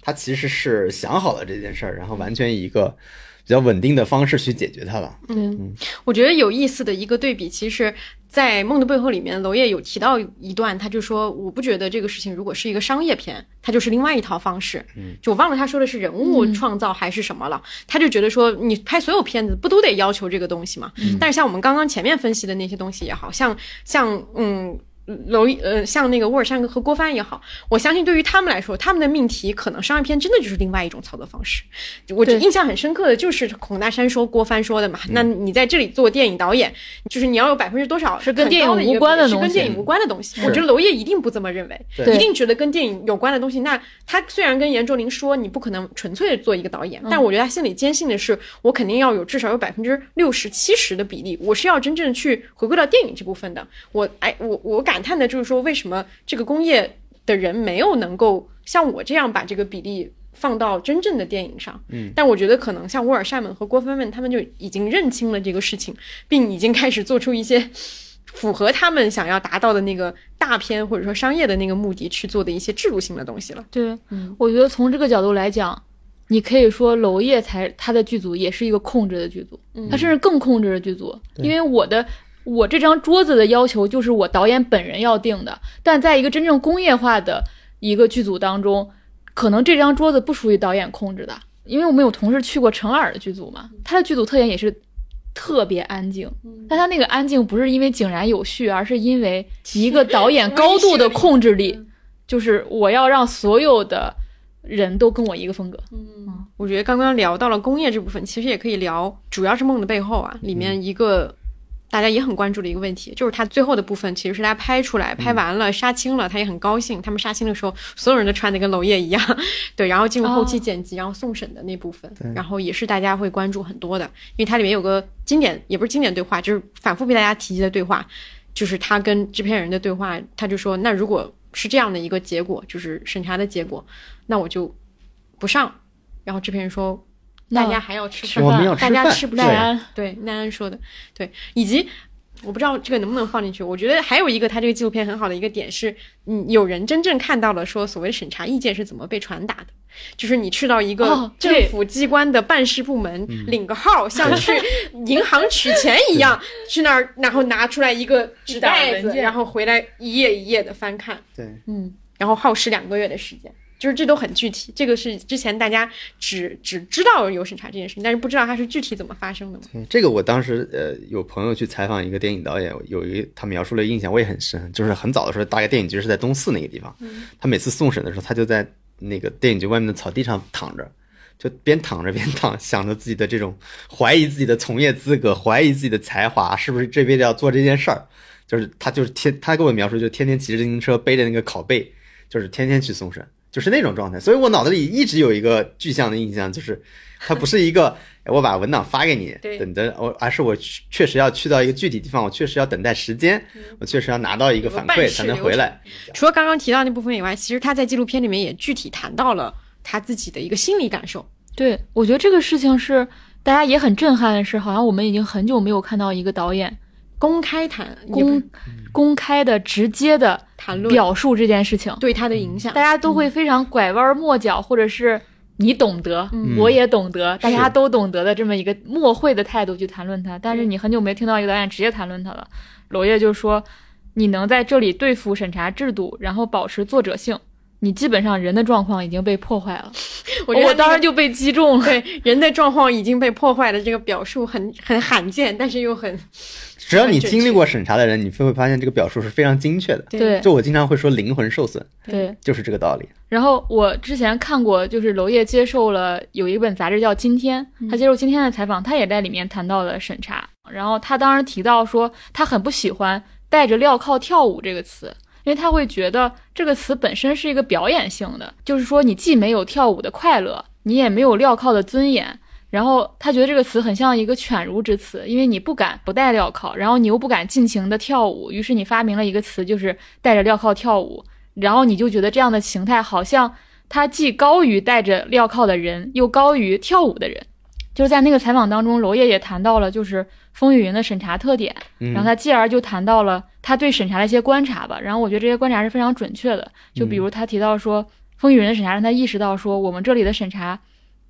他其实是想好了这件事儿，然后完全以一个。比较稳定的方式去解决它了。嗯，我觉得有意思的一个对比，其实，在《梦的背后》里面，娄烨有提到一段，他就说：“我不觉得这个事情如果是一个商业片，它就是另外一套方式。”嗯，就我忘了他说的是人物创造还是什么了。他就觉得说，你拍所有片子不都得要求这个东西吗？但是像我们刚刚前面分析的那些东西也好像像嗯。娄呃，像那个沃尔善和郭帆也好，我相信对于他们来说，他们的命题可能商业片真的就是另外一种操作方式。我印象很深刻的就是孔大山说郭帆说的嘛，那你在这里做电影导演，就是你要有百分之多少是跟电影无关的东西，是跟电影无关的东西。我觉得娄烨一定不这么认为，一定觉得跟电影有关的东西。那他虽然跟严卓林说你不可能纯粹做一个导演，但我觉得他心里坚信的是，我肯定要有至少有百分之六十七十的比例，我是要真正去回归到电影这部分的。我哎，我我感叹的就是说为。什么这个工业的人没有能够像我这样把这个比例放到真正的电影上？嗯，但我觉得可能像沃尔善们和郭帆们，他们就已经认清了这个事情，并已经开始做出一些符合他们想要达到的那个大片或者说商业的那个目的去做的一些制度性的东西了。对，嗯，我觉得从这个角度来讲，你可以说娄烨才他的剧组也是一个控制的剧组，他甚至更控制的剧组，因为我的。我这张桌子的要求就是我导演本人要定的，但在一个真正工业化的一个剧组当中，可能这张桌子不属于导演控制的，因为我们有同事去过陈耳的剧组嘛，他的剧组特点也是特别安静，但他那个安静不是因为井然有序，而是因为一个导演高度的控制力，就是我要让所有的人都跟我一个风格。嗯，我觉得刚刚聊到了工业这部分，其实也可以聊，主要是梦的背后啊，里面一个。大家也很关注的一个问题，就是他最后的部分其实是他拍出来、拍完了、杀青了，他也很高兴。他们杀青的时候，所有人都穿的跟娄烨一样，对。然后进入后期剪辑，然后送审的那部分，然后也是大家会关注很多的，因为它里面有个经典，也不是经典对话，就是反复被大家提及的对话，就是他跟制片人的对话。他就说：“那如果是这样的一个结果，就是审查的结果，那我就不上。”然后制片人说。大家还要吃饭，大家吃不耐安。对，奈安说的，对，以及我不知道这个能不能放进去。我觉得还有一个，他这个纪录片很好的一个点是，嗯，有人真正看到了说所谓的审查意见是怎么被传达的，就是你去到一个政府机关的办事部门，领个号，像去银行取钱一样，去那儿，然后拿出来一个纸袋子，然后回来一页一页的翻看。对，嗯，然后耗时两个月的时间。就是这都很具体，这个是之前大家只只知道有审查这件事情，但是不知道它是具体怎么发生的。这个我当时呃有朋友去采访一个电影导演，有一他描述了印象我也很深，就是很早的时候，大概电影局是在东四那个地方，他每次送审的时候，他就在那个电影局外面的草地上躺着，就边躺着边躺，想着自己的这种怀疑自己的从业资格，怀疑自己的才华，是不是这辈子要做这件事儿，就是他就是天他给我描述就天天骑着自行车背着那个拷贝，就是天天去送审。就是那种状态，所以我脑子里一直有一个具象的印象，就是它不是一个我把文档发给你，等着我，而是我确实要去到一个具体地方，我确实要等待时间，我确实要拿到一个反馈才能回来。除了刚刚提到那部分以外，其实他在纪录片里面也具体谈到了他自己的一个心理感受。对我觉得这个事情是大家也很震撼的是，好像我们已经很久没有看到一个导演。公开谈公公开的直接的谈论表述这件事情对他的影响，大家都会非常拐弯抹角，或者是你懂得，我也懂得，大家都懂得的这么一个默会的态度去谈论他。但是你很久没听到一个导演直接谈论他了。娄烨就说，你能在这里对付审查制度，然后保持作者性。你基本上人的状况已经被破坏了，我我当时就被击中了。对，人的状况已经被破坏的这个表述很很罕见，但是又很。只要你经历过审查的人，你就会发现这个表述是非常精确的。对，就我经常会说灵魂受损，对，就是这个道理。然后我之前看过，就是娄烨接受了有一本杂志叫《今天》，他接受《今天》的采访，他也在里面谈到了审查。然后他当时提到说，他很不喜欢戴着镣铐跳舞这个词。因为他会觉得这个词本身是一个表演性的，就是说你既没有跳舞的快乐，你也没有镣铐的尊严。然后他觉得这个词很像一个犬儒之词，因为你不敢不戴镣铐，然后你又不敢尽情的跳舞，于是你发明了一个词，就是戴着镣铐跳舞。然后你就觉得这样的形态好像它既高于戴着镣铐的人，又高于跳舞的人。就是在那个采访当中，娄烨也谈到了就是风雨云的审查特点，然后他继而就谈到了他对审查的一些观察吧。然后我觉得这些观察是非常准确的。就比如他提到说，风雨云的审查让他意识到说，我们这里的审查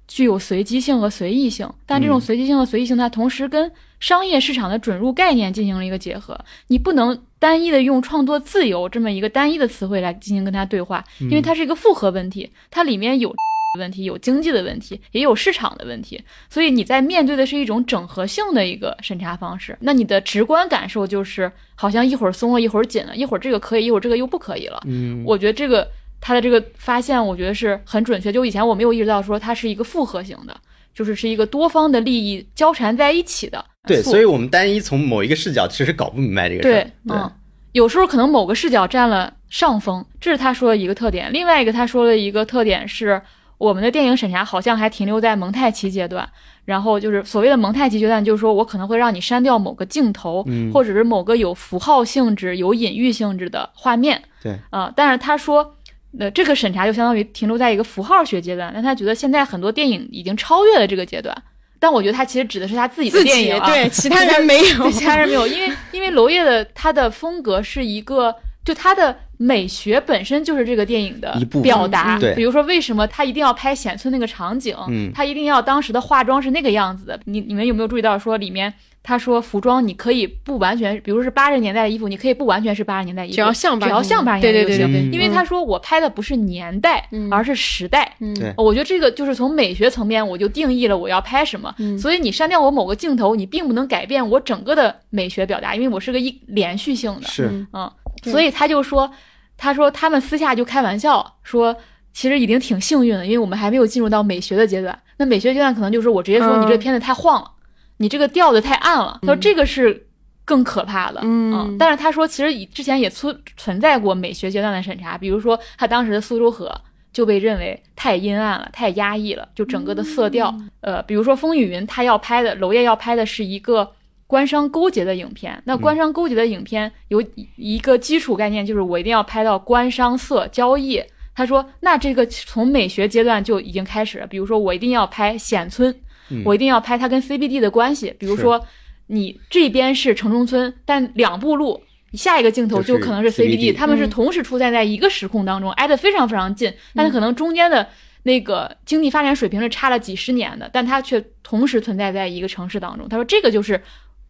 具有随机性和随意性，但这种随机性和随意性，它同时跟商业市场的准入概念进行了一个结合。你不能单一的用创作自由这么一个单一的词汇来进行跟它对话，因为它是一个复合问题，它里面有。问题有经济的问题，也有市场的问题，所以你在面对的是一种整合性的一个审查方式。那你的直观感受就是好像一会儿松了，一会儿紧了，一会儿这个可以，一会儿这个又不可以了。嗯，我觉得这个他的这个发现，我觉得是很准确。就以前我没有意识到说它是一个复合型的，就是是一个多方的利益交缠在一起的。对，所以我们单一从某一个视角其实搞不明白这个事儿。对，嗯，有时候可能某个视角占了上风，这是他说的一个特点。另外一个他说的一个特点是。我们的电影审查好像还停留在蒙太奇阶段，然后就是所谓的蒙太奇阶段，就是说我可能会让你删掉某个镜头，或者是某个有符号性质、有隐喻性质的画面。对，啊，但是他说，那这个审查就相当于停留在一个符号学阶段。但他觉得现在很多电影已经超越了这个阶段，但我觉得他其实指的是他自己的电影，啊对，其他人没有，其他人没有，因为因为娄烨的他的风格是一个。就他的美学本身就是这个电影的表达，比如说为什么他一定要拍显村那个场景，他一定要当时的化妆是那个样子的。你你们有没有注意到说里面他说服装你可以不完全，比如是八十年代的衣服，你可以不完全是八十年代衣服，只要像只要像八十年代就行。因为他说我拍的不是年代，而是时代。对，我觉得这个就是从美学层面我就定义了我要拍什么。所以你删掉我某个镜头，你并不能改变我整个的美学表达，因为我是个一连续性的。是，嗯。所以他就说，他说他们私下就开玩笑说，其实已经挺幸运的，因为我们还没有进入到美学的阶段。那美学阶段可能就是我直接说你这片子太晃了，你这个调子太暗了。他说这个是更可怕的。嗯，但是他说其实以之前也存存在过美学阶段的审查，比如说他当时的苏州河就被认为太阴暗了，太压抑了，就整个的色调。呃，比如说风雨云，他要拍的娄烨要拍的是一个。官商勾结的影片，那官商勾结的影片有一个基础概念，就是我一定要拍到官商色交易。他说，那这个从美学阶段就已经开始了。比如说，我一定要拍显村，我一定要拍它跟 CBD 的关系。比如说，你这边是城中村，但两步路下一个镜头就可能是 CBD，他们是同时出现在一个时空当中，挨得非常非常近，但是可能中间的那个经济发展水平是差了几十年的，但它却同时存在在一个城市当中。他说，这个就是。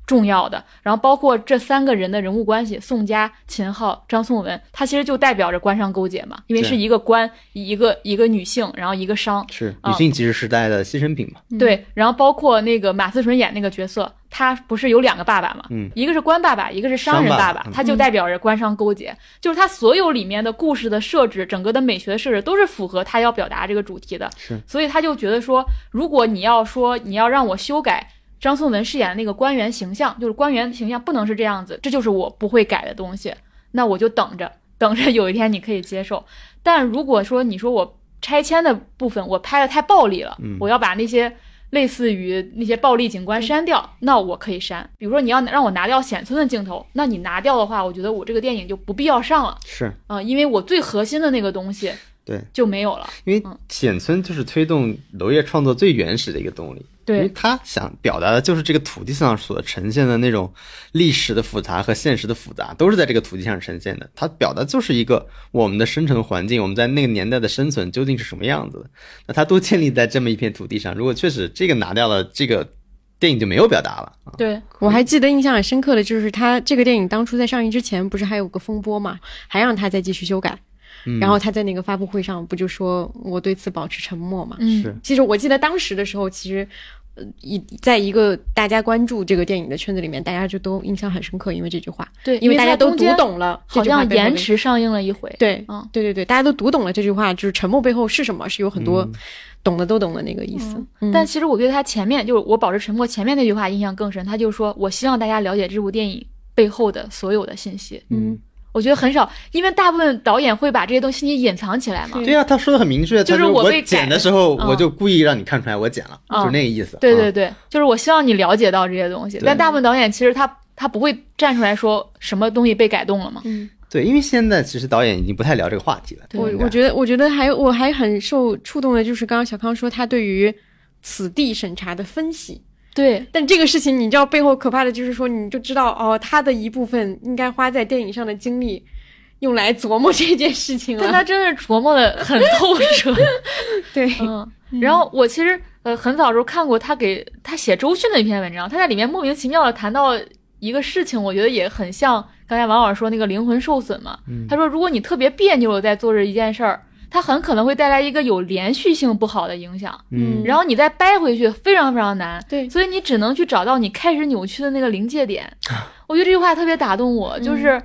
重要的，然后包括这三个人的人物关系，宋佳、秦昊、张颂文，他其实就代表着官商勾结嘛，因为是一个官，一个一个女性，然后一个商，是女性即是时代的牺牲品嘛。对，然后包括那个马思纯演那个角色，他不是有两个爸爸嘛，嗯，一个是官爸爸，一个是商人爸爸，他就代表着官商勾结，就是他所有里面的故事的设置，整个的美学的设置都是符合他要表达这个主题的，是，所以他就觉得说，如果你要说你要让我修改。张颂文饰演的那个官员形象，就是官员形象不能是这样子，这就是我不会改的东西。那我就等着，等着有一天你可以接受。但如果说你说我拆迁的部分我拍的太暴力了，我要把那些类似于那些暴力景观删掉，那我可以删。比如说你要让我拿掉显村的镜头，那你拿掉的话，我觉得我这个电影就不必要上了。是啊，因为我最核心的那个东西。对，就没有了。因为显村就是推动娄烨创作最原始的一个动力，对，因为他想表达的就是这个土地上所呈现的那种历史的复杂和现实的复杂，都是在这个土地上呈现的。他表达就是一个我们的生存环境，我们在那个年代的生存究竟是什么样子的。那它都建立在这么一片土地上。如果确实这个拿掉了，这个电影就没有表达了。对我还记得印象很深刻的就是他这个电影当初在上映之前不是还有个风波嘛，还让他再继续修改。然后他在那个发布会上不就说我对此保持沉默嘛？是，其实我记得当时的时候，其实呃一在一个大家关注这个电影的圈子里面，大家就都印象很深刻，因为这句话，对，因为大家都读懂了，好像延迟上映了一回，对，嗯，对对对，大家都读懂了这句话，就是沉默背后是什么，是有很多懂的都懂的那个意思。但其实我对他前面就是我保持沉默前面那句话印象更深，他就说我希望大家了解这部电影背后的所有的信息，嗯。我觉得很少，因为大部分导演会把这些东西你隐藏起来嘛。对呀，他说的很明确，就是我被剪的时候，我就故意让你看出来我剪了，就是那个意思。对对对，就是我希望你了解到这些东西。但大部分导演其实他他不会站出来说什么东西被改动了嘛。嗯，对，因为现在其实导演已经不太聊这个话题了。我我觉得我觉得还我还很受触动的就是刚刚小康说他对于此地审查的分析。对，但这个事情你知道背后可怕的就是说，你就知道哦，他的一部分应该花在电影上的精力。用来琢磨这件事情了，但他真的琢磨的很透彻。对，嗯。然后我其实呃很早时候看过他给他写周迅的一篇文章，他在里面莫名其妙的谈到一个事情，我觉得也很像刚才王老师说那个灵魂受损嘛。他说，如果你特别别扭的在做着一件事儿，它很可能会带来一个有连续性不好的影响。嗯。然后你再掰回去非常非常难。对。所以你只能去找到你开始扭曲的那个临界点。我觉得这句话特别打动我，就是。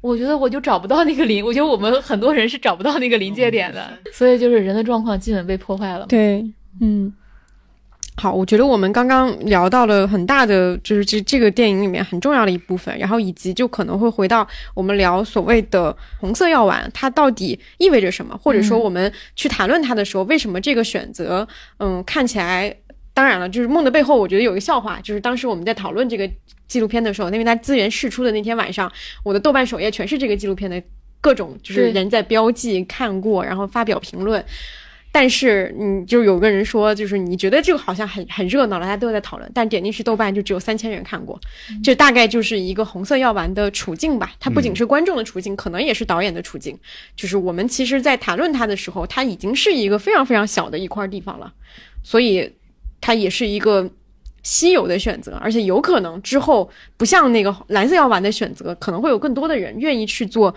我觉得我就找不到那个临，我觉得我们很多人是找不到那个临界点的，所以就是人的状况基本被破坏了。对，嗯，好，我觉得我们刚刚聊到了很大的，就是这这个电影里面很重要的一部分，然后以及就可能会回到我们聊所谓的红色药丸，它到底意味着什么，或者说我们去谈论它的时候，为什么这个选择，嗯，看起来，当然了，就是梦的背后，我觉得有一个笑话，就是当时我们在讨论这个。纪录片的时候，因为它资源释出的那天晚上，我的豆瓣首页全是这个纪录片的各种，就是人在标记看过，然后发表评论。但是，你，就有个人说，就是你觉得这个好像很很热闹了，大家都在讨论，但点进去豆瓣就只有三千人看过，这大概就是一个红色药丸的处境吧。它不仅是观众的处境，可能也是导演的处境。就是我们其实，在谈论它的时候，它已经是一个非常非常小的一块地方了，所以它也是一个。稀有的选择，而且有可能之后不像那个蓝色药丸的选择，可能会有更多的人愿意去做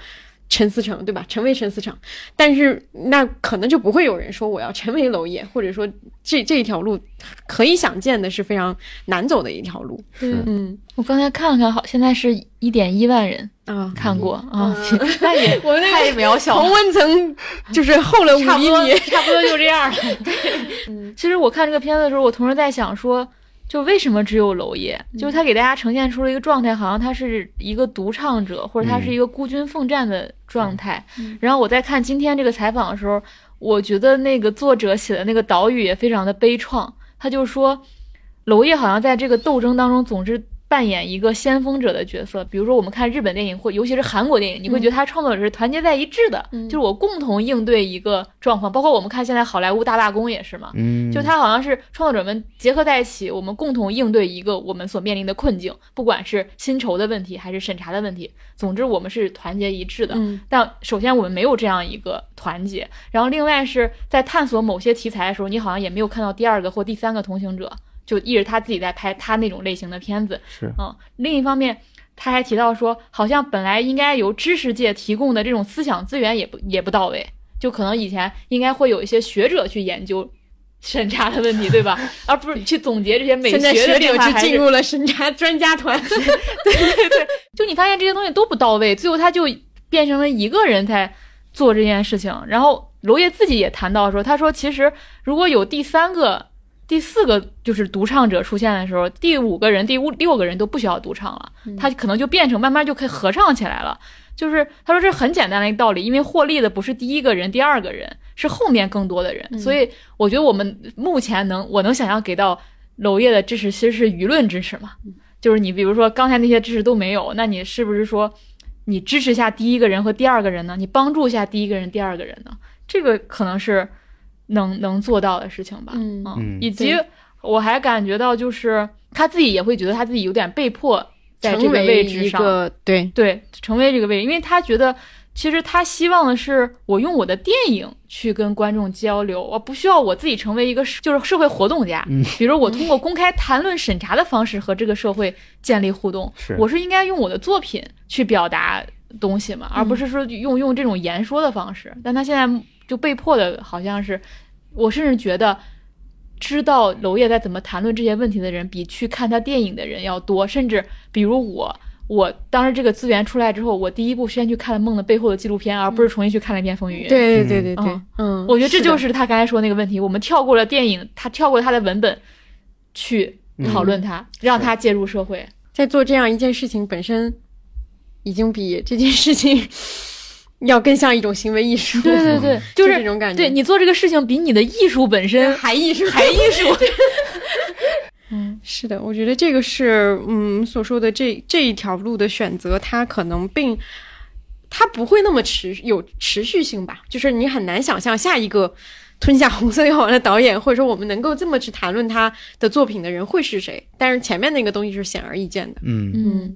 陈思成，对吧？成为陈思成，但是那可能就不会有人说我要成为娄烨，或者说这这一条路可以想见的是非常难走的一条路。嗯，我刚才看了看，好，现在是一点一万人啊看过啊，那也我们太渺小，同温层就是厚了五厘米，差不多就这样了。嗯，其实我看这个片子的时候，我同时在想说。就为什么只有娄烨？就是他给大家呈现出了一个状态，好像他是一个独唱者，或者他是一个孤军奋战的状态。然后我在看今天这个采访的时候，我觉得那个作者写的那个导语也非常的悲怆。他就说，娄烨好像在这个斗争当中总是。扮演一个先锋者的角色，比如说我们看日本电影或尤其是韩国电影，你会觉得他创作者是团结在一致的，就是我共同应对一个状况。包括我们看现在好莱坞大罢工也是嘛，嗯，就他好像是创作者们结合在一起，我们共同应对一个我们所面临的困境，不管是薪酬的问题还是审查的问题，总之我们是团结一致的。但首先我们没有这样一个团结，然后另外是在探索某些题材的时候，你好像也没有看到第二个或第三个同行者。就一直他自己在拍他那种类型的片子，是嗯。另一方面，他还提到说，好像本来应该由知识界提供的这种思想资源也不也不到位，就可能以前应该会有一些学者去研究审查的问题，对吧？而不是去总结这些美学的学者去进入了审查专家团，对对对。就你发现这些东西都不到位，最后他就变成了一个人在做这件事情。然后娄烨自己也谈到说，他说其实如果有第三个。第四个就是独唱者出现的时候，第五个人、第五六个人都不需要独唱了，他可能就变成慢慢就可以合唱起来了。就是他说这很简单的一个道理，因为获利的不是第一个人、第二个人，是后面更多的人。所以我觉得我们目前能我能想象给到娄烨的支持其实是舆论支持嘛，就是你比如说刚才那些支持都没有，那你是不是说你支持下第一个人和第二个人呢？你帮助一下第一个人、第二个人呢？这个可能是。能能做到的事情吧，嗯，以及我还感觉到就是他自己也会觉得他自己有点被迫在这个位置上，对对，成为这个位置，因为他觉得。其实他希望的是我用我的电影去跟观众交流，我不需要我自己成为一个就是社会活动家。嗯，比如我通过公开谈论审查的方式和这个社会建立互动，我是应该用我的作品去表达东西嘛，而不是说用用这种言说的方式。但他现在就被迫的，好像是我甚至觉得，知道娄烨在怎么谈论这些问题的人，比去看他电影的人要多，甚至比如我。我当时这个资源出来之后，我第一步先去看了《梦的背后的纪录片》，而不是重新去看了一遍《风雨云》。对对对对对，嗯，我觉得这就是他刚才说那个问题，我们跳过了电影，他跳过他的文本，去讨论他，让他介入社会，在做这样一件事情本身，已经比这件事情要更像一种行为艺术。对对对，就是这种感觉。对你做这个事情，比你的艺术本身还艺术，还艺术。嗯，是的，我觉得这个是，嗯，所说的这这一条路的选择，它可能并，它不会那么持有持续性吧。就是你很难想象下一个吞下红色药丸的导演，或者说我们能够这么去谈论他的作品的人会是谁。但是前面那个东西是显而易见的。嗯嗯。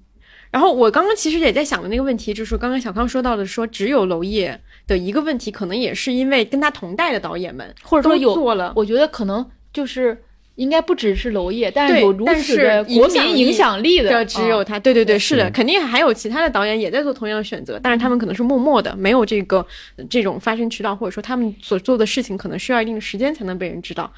然后我刚刚其实也在想的那个问题，就是刚刚小康说到的，说只有娄烨的一个问题，可能也是因为跟他同代的导演们，或者说有做了，我觉得可能就是。应该不只是娄烨，但是有如此的国民影响力的只有他。对对对，是的，肯定还有其他的导演也在做同样的选择，但是他们可能是默默的，没有这个这种发声渠道，或者说他们所做的事情可能需要一定的时间才能被人知道。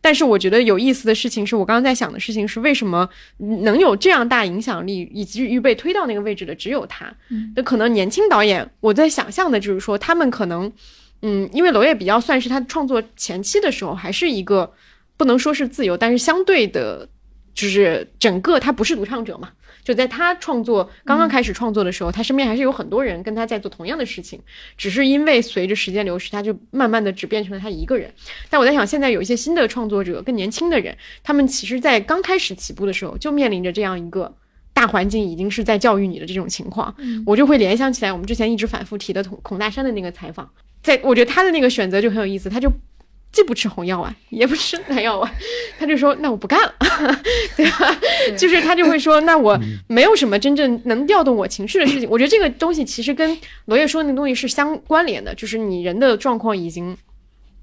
但是我觉得有意思的事情是我刚刚在想的事情是，为什么能有这样大影响力，以及预备推到那个位置的只有他？那可能年轻导演，我在想象的就是说，他们可能，嗯，因为娄烨比较算是他创作前期的时候，还是一个。不能说是自由，但是相对的，就是整个他不是独唱者嘛。就在他创作刚刚开始创作的时候，他身边还是有很多人跟他在做同样的事情，只是因为随着时间流逝，他就慢慢的只变成了他一个人。但我在想，现在有一些新的创作者，更年轻的人，他们其实在刚开始起步的时候，就面临着这样一个大环境已经是在教育你的这种情况。我就会联想起来，我们之前一直反复提的孔孔大山的那个采访，在我觉得他的那个选择就很有意思，他就。既不吃红药丸，也不吃蓝药丸，他就说：“那我不干了，对吧？”就是他就会说：“那我没有什么真正能调动我情绪的事情。”我觉得这个东西其实跟罗烨说的那个东西是相关联的，就是你人的状况已经。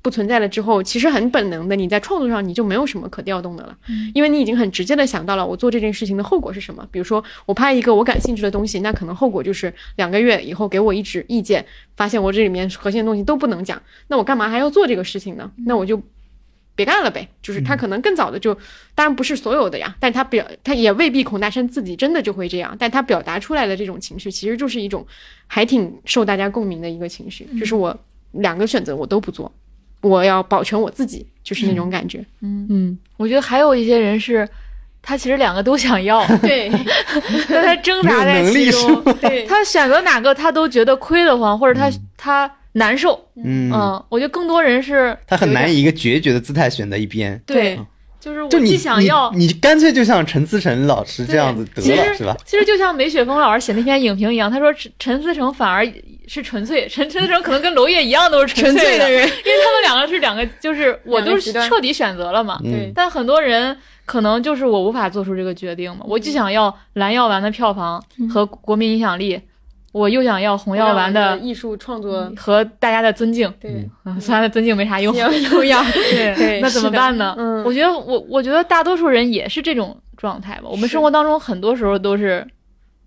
不存在了之后，其实很本能的，你在创作上你就没有什么可调动的了，因为你已经很直接的想到了我做这件事情的后果是什么。比如说，我拍一个我感兴趣的东西，那可能后果就是两个月以后给我一纸意见，发现我这里面核心的东西都不能讲，那我干嘛还要做这个事情呢？那我就别干了呗。就是他可能更早的就，当然不是所有的呀，但他表他也未必孔大山自己真的就会这样，但他表达出来的这种情绪，其实就是一种还挺受大家共鸣的一个情绪，就是我两个选择我都不做。我要保全我自己，就是那种感觉。嗯。嗯，我觉得还有一些人是，他其实两个都想要，对，但他挣扎在其中，对，他选择哪个他都觉得亏得慌，或者他他难受。嗯。嗯，我觉得更多人是，他很难以一个决绝的姿态选择一边。对，就是我既想要，你干脆就像陈思诚老师这样子得了，是吧？其实就像梅雪峰老师写那篇影评一样，他说陈陈思诚反而。是纯粹陈陈思诚可能跟娄烨一样都是纯粹的人，因为他们两个是两个，就是我都是彻底选择了嘛。对，但很多人可能就是我无法做出这个决定嘛。我既想要蓝药丸的票房和国民影响力，我又想要红药丸的艺术创作和大家的尊敬。对，虽然尊敬没啥用，又要对，那怎么办呢？嗯，我觉得我我觉得大多数人也是这种状态吧。我们生活当中很多时候都是。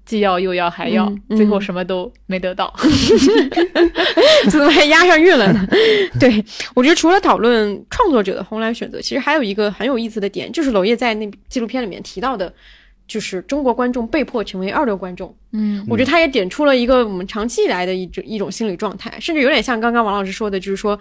既要又要还要，最后什么都没得到，怎么还押上韵了呢？对我觉得除了讨论创作者的红蓝选择，其实还有一个很有意思的点，就是娄烨在那纪录片里面提到的，就是中国观众被迫成为二流观众。嗯，我觉得他也点出了一个我们长期以来的一种一种心理状态，甚至有点像刚刚王老师说的，就是说。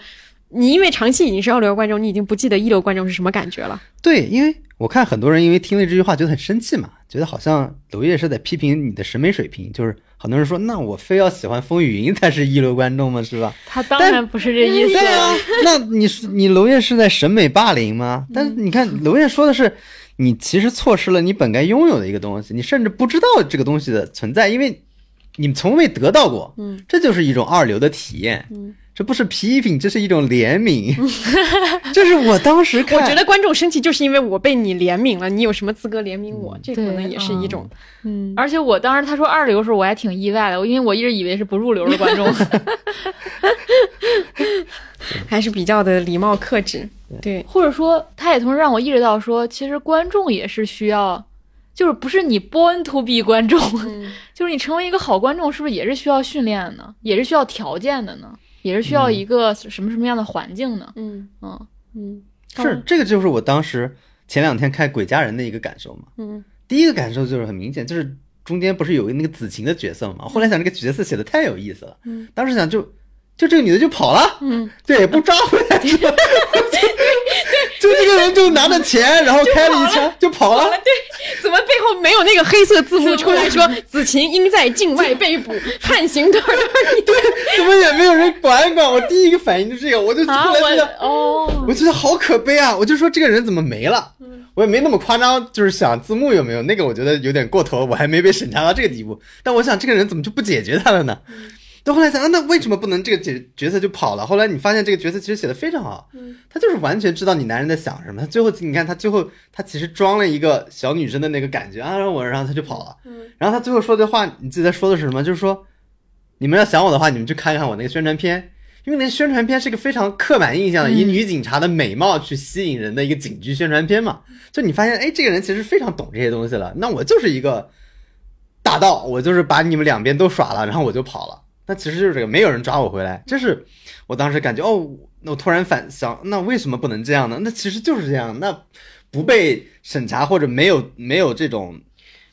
你因为长期已经是二流观众，你已经不记得一流观众是什么感觉了。对，因为我看很多人因为听了这句话觉得很生气嘛，觉得好像娄烨是在批评你的审美水平，就是很多人说，那我非要喜欢风雨云才是一流观众吗？是吧？他当然不是这意思。对啊，那你是你娄烨是在审美霸凌吗？但是你看娄烨说的是，你其实错失了你本该拥有的一个东西，你甚至不知道这个东西的存在，因为你从未得到过。嗯，这就是一种二流的体验。嗯。这不是批评，这是一种怜悯。就是我当时看，我觉得观众生气就是因为我被你怜悯了，你有什么资格怜悯我？这可能也是一种，嗯。而且我当时他说二流的时候，我还挺意外的，因为我一直以为是不入流的观众。还是比较的礼貌克制，对。或者说，他也同时让我意识到，说其实观众也是需要。就是不是你 born to be 观众，就是你成为一个好观众，是不是也是需要训练呢？也是需要条件的呢？也是需要一个什么什么样的环境呢？嗯嗯嗯，是这个就是我当时前两天看《鬼家人》的一个感受嘛。嗯，第一个感受就是很明显，就是中间不是有个那个子晴的角色嘛？后来想这个角色写的太有意思了。嗯，当时想就就这个女的就跑了。嗯，对，不抓回来。就这个人就拿着钱，然后开了一枪就跑了。对，怎么背后没有那个黑色字幕出来说子晴因在境外被捕，判刑多少多少？对，怎么也没有人管管？我第一个反应就是这个，我就后来觉得，哦，我觉得好可悲啊！我就说这个人怎么没了？我也没那么夸张，就是想字幕有没有那个，我觉得有点过头，我还没被审查到这个地步。但我想这个人怎么就不解决他了呢？到后来想啊，那为什么不能这个角角色就跑了？后来你发现这个角色其实写的非常好，嗯，他就是完全知道你男人在想什么。他最后你看他最后他其实装了一个小女生的那个感觉啊，我然后他就跑了，嗯，然后他最后说的话，你记得说的是什么？就是说你们要想我的话，你们去看看我那个宣传片，因为那宣传片是一个非常刻板印象的以女警察的美貌去吸引人的一个警局宣传片嘛。就你发现哎，这个人其实非常懂这些东西了。那我就是一个大盗，我就是把你们两边都耍了，然后我就跑了。那其实就是这个，没有人抓我回来，这是我当时感觉哦。那我突然反想，那为什么不能这样呢？那其实就是这样，那不被审查或者没有没有这种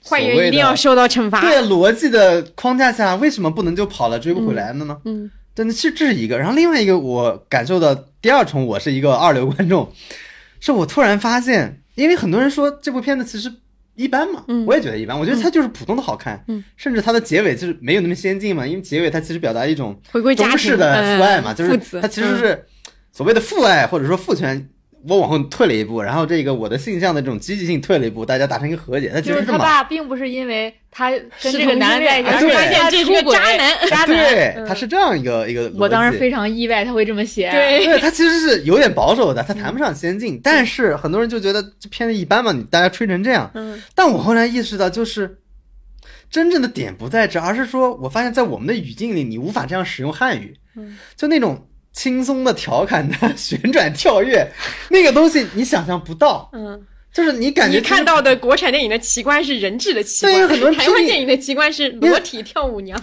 坏人一定要受到惩罚。对逻辑的框架下，为什么不能就跑了追不回来了呢？嗯，但是这是一个。然后另外一个，我感受到第二重，我是一个二流观众，是我突然发现，因为很多人说这部片子其实。一般嘛，我也觉得一般。我觉得它就是普通的好看，甚至它的结尾就是没有那么先进嘛。因为结尾它其实表达一种中式的父爱嘛，就是它其实是所谓的父爱或者说父权。我往后退了一步，然后这个我的性向的这种积极性退了一步，大家达成一个和解。那就是他爸并不是因为他跟这个男的在一起，发现这是个渣男，渣男。对，他是这样一个一个。我当时非常意外他会这么写。对，他其实是有点保守的，他谈不上先进，但是很多人就觉得这片子一般嘛，你大家吹成这样。嗯。但我后来意识到，就是真正的点不在这，而是说我发现，在我们的语境里，你无法这样使用汉语。嗯。就那种。轻松的、调侃的、旋转跳跃，那个东西你想象不到。嗯，就是你感觉你看到的国产电影的奇观是人质的奇观，对，很多台湾电影的奇观是裸体跳舞娘。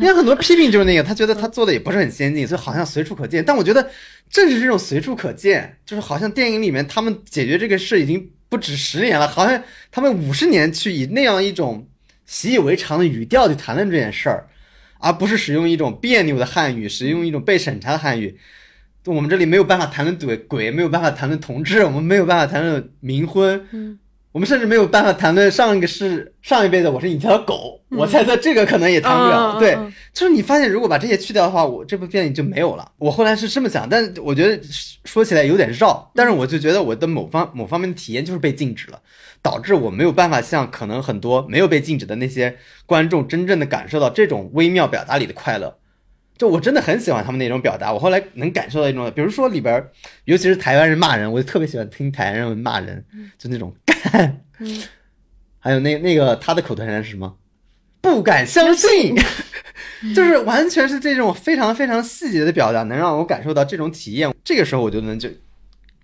因为很多批评就是那个，他觉得他做的也不是很先进，所以好像随处可见。但我觉得正是这种随处可见，就是好像电影里面他们解决这个事已经不止十年了，好像他们五十年去以那样一种习以为常的语调去谈论这件事儿。而不是使用一种别扭的汉语，使用一种被审查的汉语。我们这里没有办法谈论鬼鬼，没有办法谈论同志，我们没有办法谈论冥婚。嗯。我们甚至没有办法谈论上一个是上一辈子，我是你一条狗，我猜测这个可能也谈不了。对，就是你发现如果把这些去掉的话，我这部电影就没有了。我后来是这么想，但我觉得说起来有点绕，但是我就觉得我的某方某方面的体验就是被禁止了，导致我没有办法像可能很多没有被禁止的那些观众真正的感受到这种微妙表达里的快乐。就我真的很喜欢他们那种表达，我后来能感受到一种，比如说里边，尤其是台湾人骂人，我就特别喜欢听台湾人骂人，就那种 干，还有那那个他的口头禅是什么？不敢相信，就是完全是这种非常非常细节的表达，能让我感受到这种体验。这个时候我就能就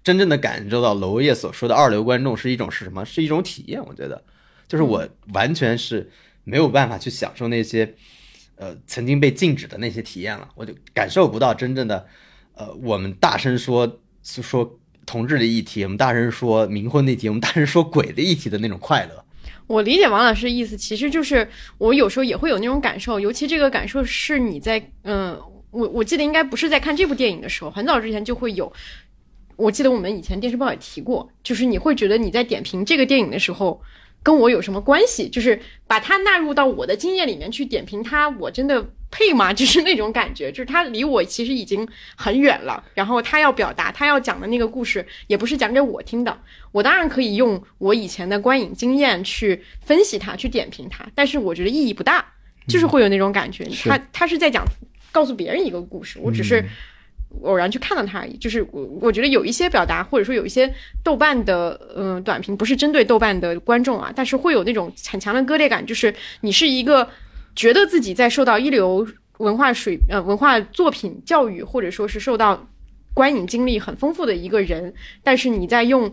真正的感受到娄烨所说的二流观众是一种是什么？是一种体验。我觉得，就是我完全是没有办法去享受那些。呃，曾经被禁止的那些体验了，我就感受不到真正的，呃，我们大声说说同志的议题，我们大声说冥婚的议题，我们大声说鬼的议题的那种快乐。我理解王老师的意思，其实就是我有时候也会有那种感受，尤其这个感受是你在，嗯，我我记得应该不是在看这部电影的时候，很早之前就会有。我记得我们以前电视报也提过，就是你会觉得你在点评这个电影的时候。跟我有什么关系？就是把它纳入到我的经验里面去点评它，我真的配吗？就是那种感觉，就是它离我其实已经很远了。然后他要表达，他要讲的那个故事，也不是讲给我听的。我当然可以用我以前的观影经验去分析它，去点评它，但是我觉得意义不大，就是会有那种感觉。他他是在讲告诉别人一个故事，我只是偶然去看到它而已。就是我我觉得有一些表达，或者说有一些豆瓣的嗯短评，不是针对豆瓣的观众啊，但是会有那种很强的割裂感，就是你是一个觉得自己在受到一流文化水呃文化作品教育，或者说是受到观影经历很丰富的一个人，但是你在用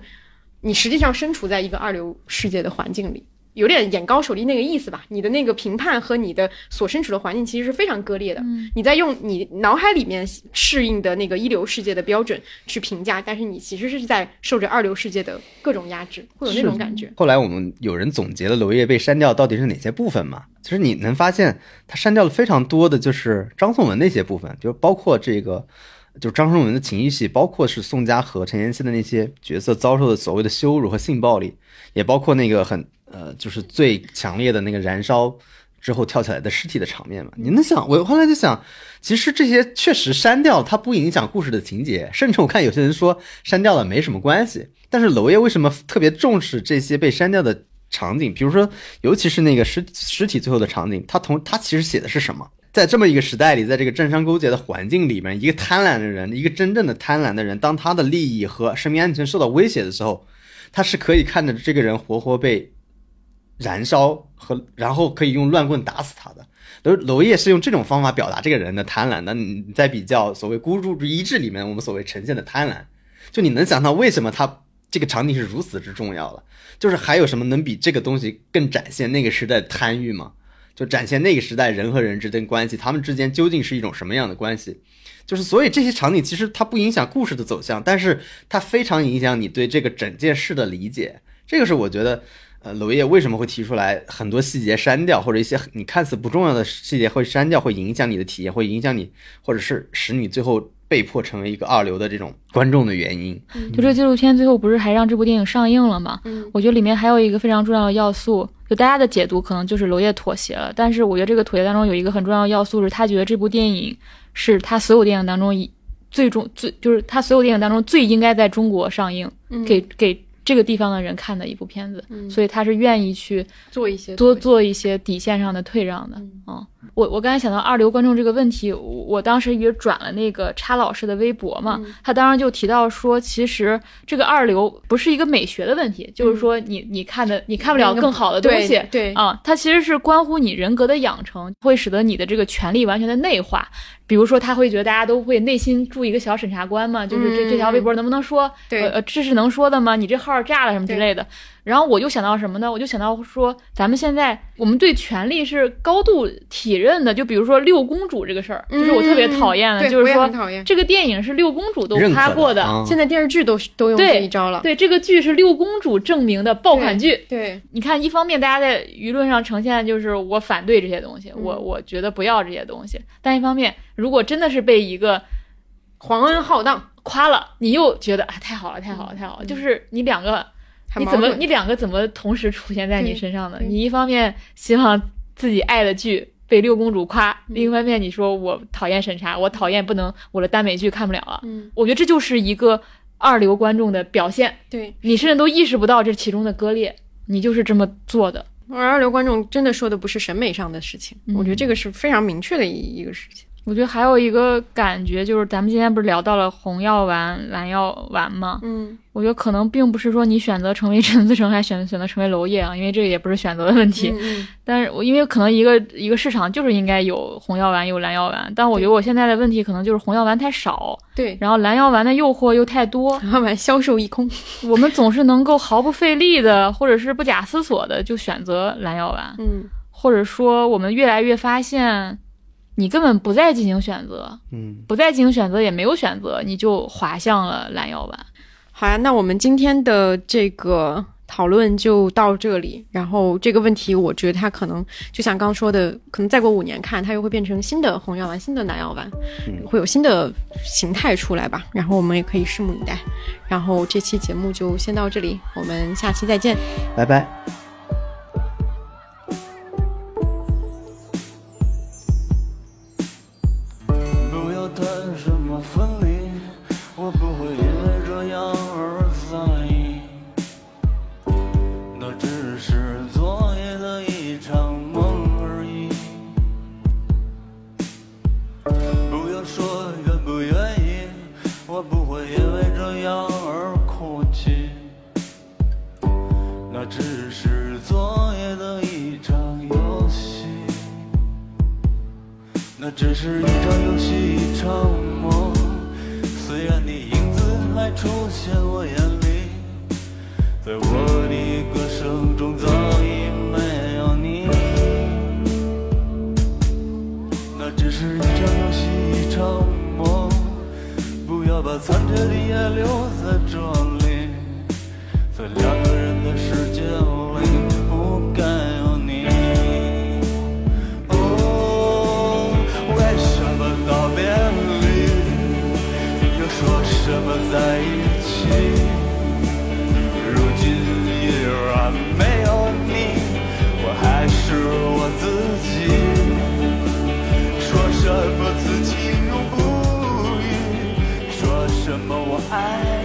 你实际上身处在一个二流世界的环境里。有点眼高手低那个意思吧，你的那个评判和你的所身处的环境其实是非常割裂的。你在用你脑海里面适应的那个一流世界的标准去评价，但是你其实是在受着二流世界的各种压制，会有那种感觉。后来我们有人总结了娄烨被删掉到底是哪些部分嘛？其实你能发现他删掉了非常多的就是张颂文那些部分，就包括这个，就张颂文的情欲戏，包括是宋佳和陈妍希的那些角色遭受的所谓的羞辱和性暴力，也包括那个很。呃，就是最强烈的那个燃烧之后跳起来的尸体的场面嘛。你能想，我后来就想，其实这些确实删掉，它不影响故事的情节，甚至我看有些人说删掉了没什么关系。但是娄烨为什么特别重视这些被删掉的场景？比如说，尤其是那个尸尸体最后的场景，他同他其实写的是什么？在这么一个时代里，在这个政商勾结的环境里面，一个贪婪的人，一个真正的贪婪的人，当他的利益和生命安全受到威胁的时候，他是可以看着这个人活活被。燃烧和然后可以用乱棍打死他的，娄娄烨是用这种方法表达这个人的贪婪。的你在比较所谓孤注一掷里面，我们所谓呈现的贪婪，就你能想到为什么他这个场景是如此之重要了？就是还有什么能比这个东西更展现那个时代贪欲吗？就展现那个时代人和人之间关系，他们之间究竟是一种什么样的关系？就是所以这些场景其实它不影响故事的走向，但是它非常影响你对这个整件事的理解。这个是我觉得。呃，娄烨为什么会提出来很多细节删掉，或者一些你看似不重要的细节会删掉，会影响你的体验，会影响你，或者是使你最后被迫成为一个二流的这种观众的原因？就这纪录片最后不是还让这部电影上映了吗？嗯，我觉得里面还有一个非常重要的要素，就大家的解读可能就是娄烨妥协了，但是我觉得这个妥协当中有一个很重要的要素是他觉得这部电影是他所有电影当中以最终最就是他所有电影当中最应该在中国上映，给给。这个地方的人看的一部片子，所以他是愿意去做一些多做一些底线上的退让的嗯。我我刚才想到二流观众这个问题，我当时也转了那个叉老师的微博嘛，他当时就提到说，其实这个二流不是一个美学的问题，就是说你你看的你看不了更好的东西，对。啊，它其实是关乎你人格的养成，会使得你的这个权利完全的内化。比如说，他会觉得大家都会内心住一个小审查官嘛，就是这这条微博能不能说，呃，这是能说的吗？你这号炸了什么之类的。然后我就想到什么呢？我就想到说，咱们现在我们对权力是高度体认的。就比如说六公主这个事儿，就是我特别讨厌的，就是说这个电影是六公主都夸过的，现在电视剧都都用这一招了。对，这个剧是六公主证明的爆款剧。对，你看，一方面大家在舆论上呈现就是我反对这些东西，我我觉得不要这些东西。但一方面，如果真的是被一个皇恩浩荡夸了，你又觉得啊太好了，太好了，太好了，就是你两个。你怎么，你两个怎么同时出现在你身上的？你一方面希望自己爱的剧被六公主夸，另一方面你说我讨厌审查，我讨厌不能我的耽美剧看不了了。嗯，我觉得这就是一个二流观众的表现。对你甚至都意识不到这其中的割裂，你就是这么做的。而二流观众真的说的不是审美上的事情，我觉得这个是非常明确的一一个事情。我觉得还有一个感觉就是，咱们今天不是聊到了红药丸、蓝药丸吗？嗯，我觉得可能并不是说你选择成为陈思诚，还选选择成为娄烨啊，因为这个也不是选择的问题。嗯，但是我因为可能一个一个市场就是应该有红药丸有蓝药丸，但我觉得我现在的问题可能就是红药丸太少，对，然后蓝药丸的诱惑又太多，蓝药丸销售一空，我们总是能够毫不费力的，或者是不假思索的就选择蓝药丸，嗯，或者说我们越来越发现。你根本不再进行选择，嗯，不再进行选择，也没有选择，你就滑向了蓝药丸。好呀，那我们今天的这个讨论就到这里。然后这个问题，我觉得它可能就像刚说的，可能再过五年看，它又会变成新的红药丸、新的蓝药丸，会有新的形态出来吧。然后我们也可以拭目以待。然后这期节目就先到这里，我们下期再见，拜拜。那只是一场游戏，一场梦。虽然你影子还出现我眼里，在我的歌声中早已没有你。那只是一场游戏，一场梦。不要把残缺的也留在这里，在两个怎么在一起？如今依然没有你，我还是我自己。说什么此情永不渝，说什么我爱。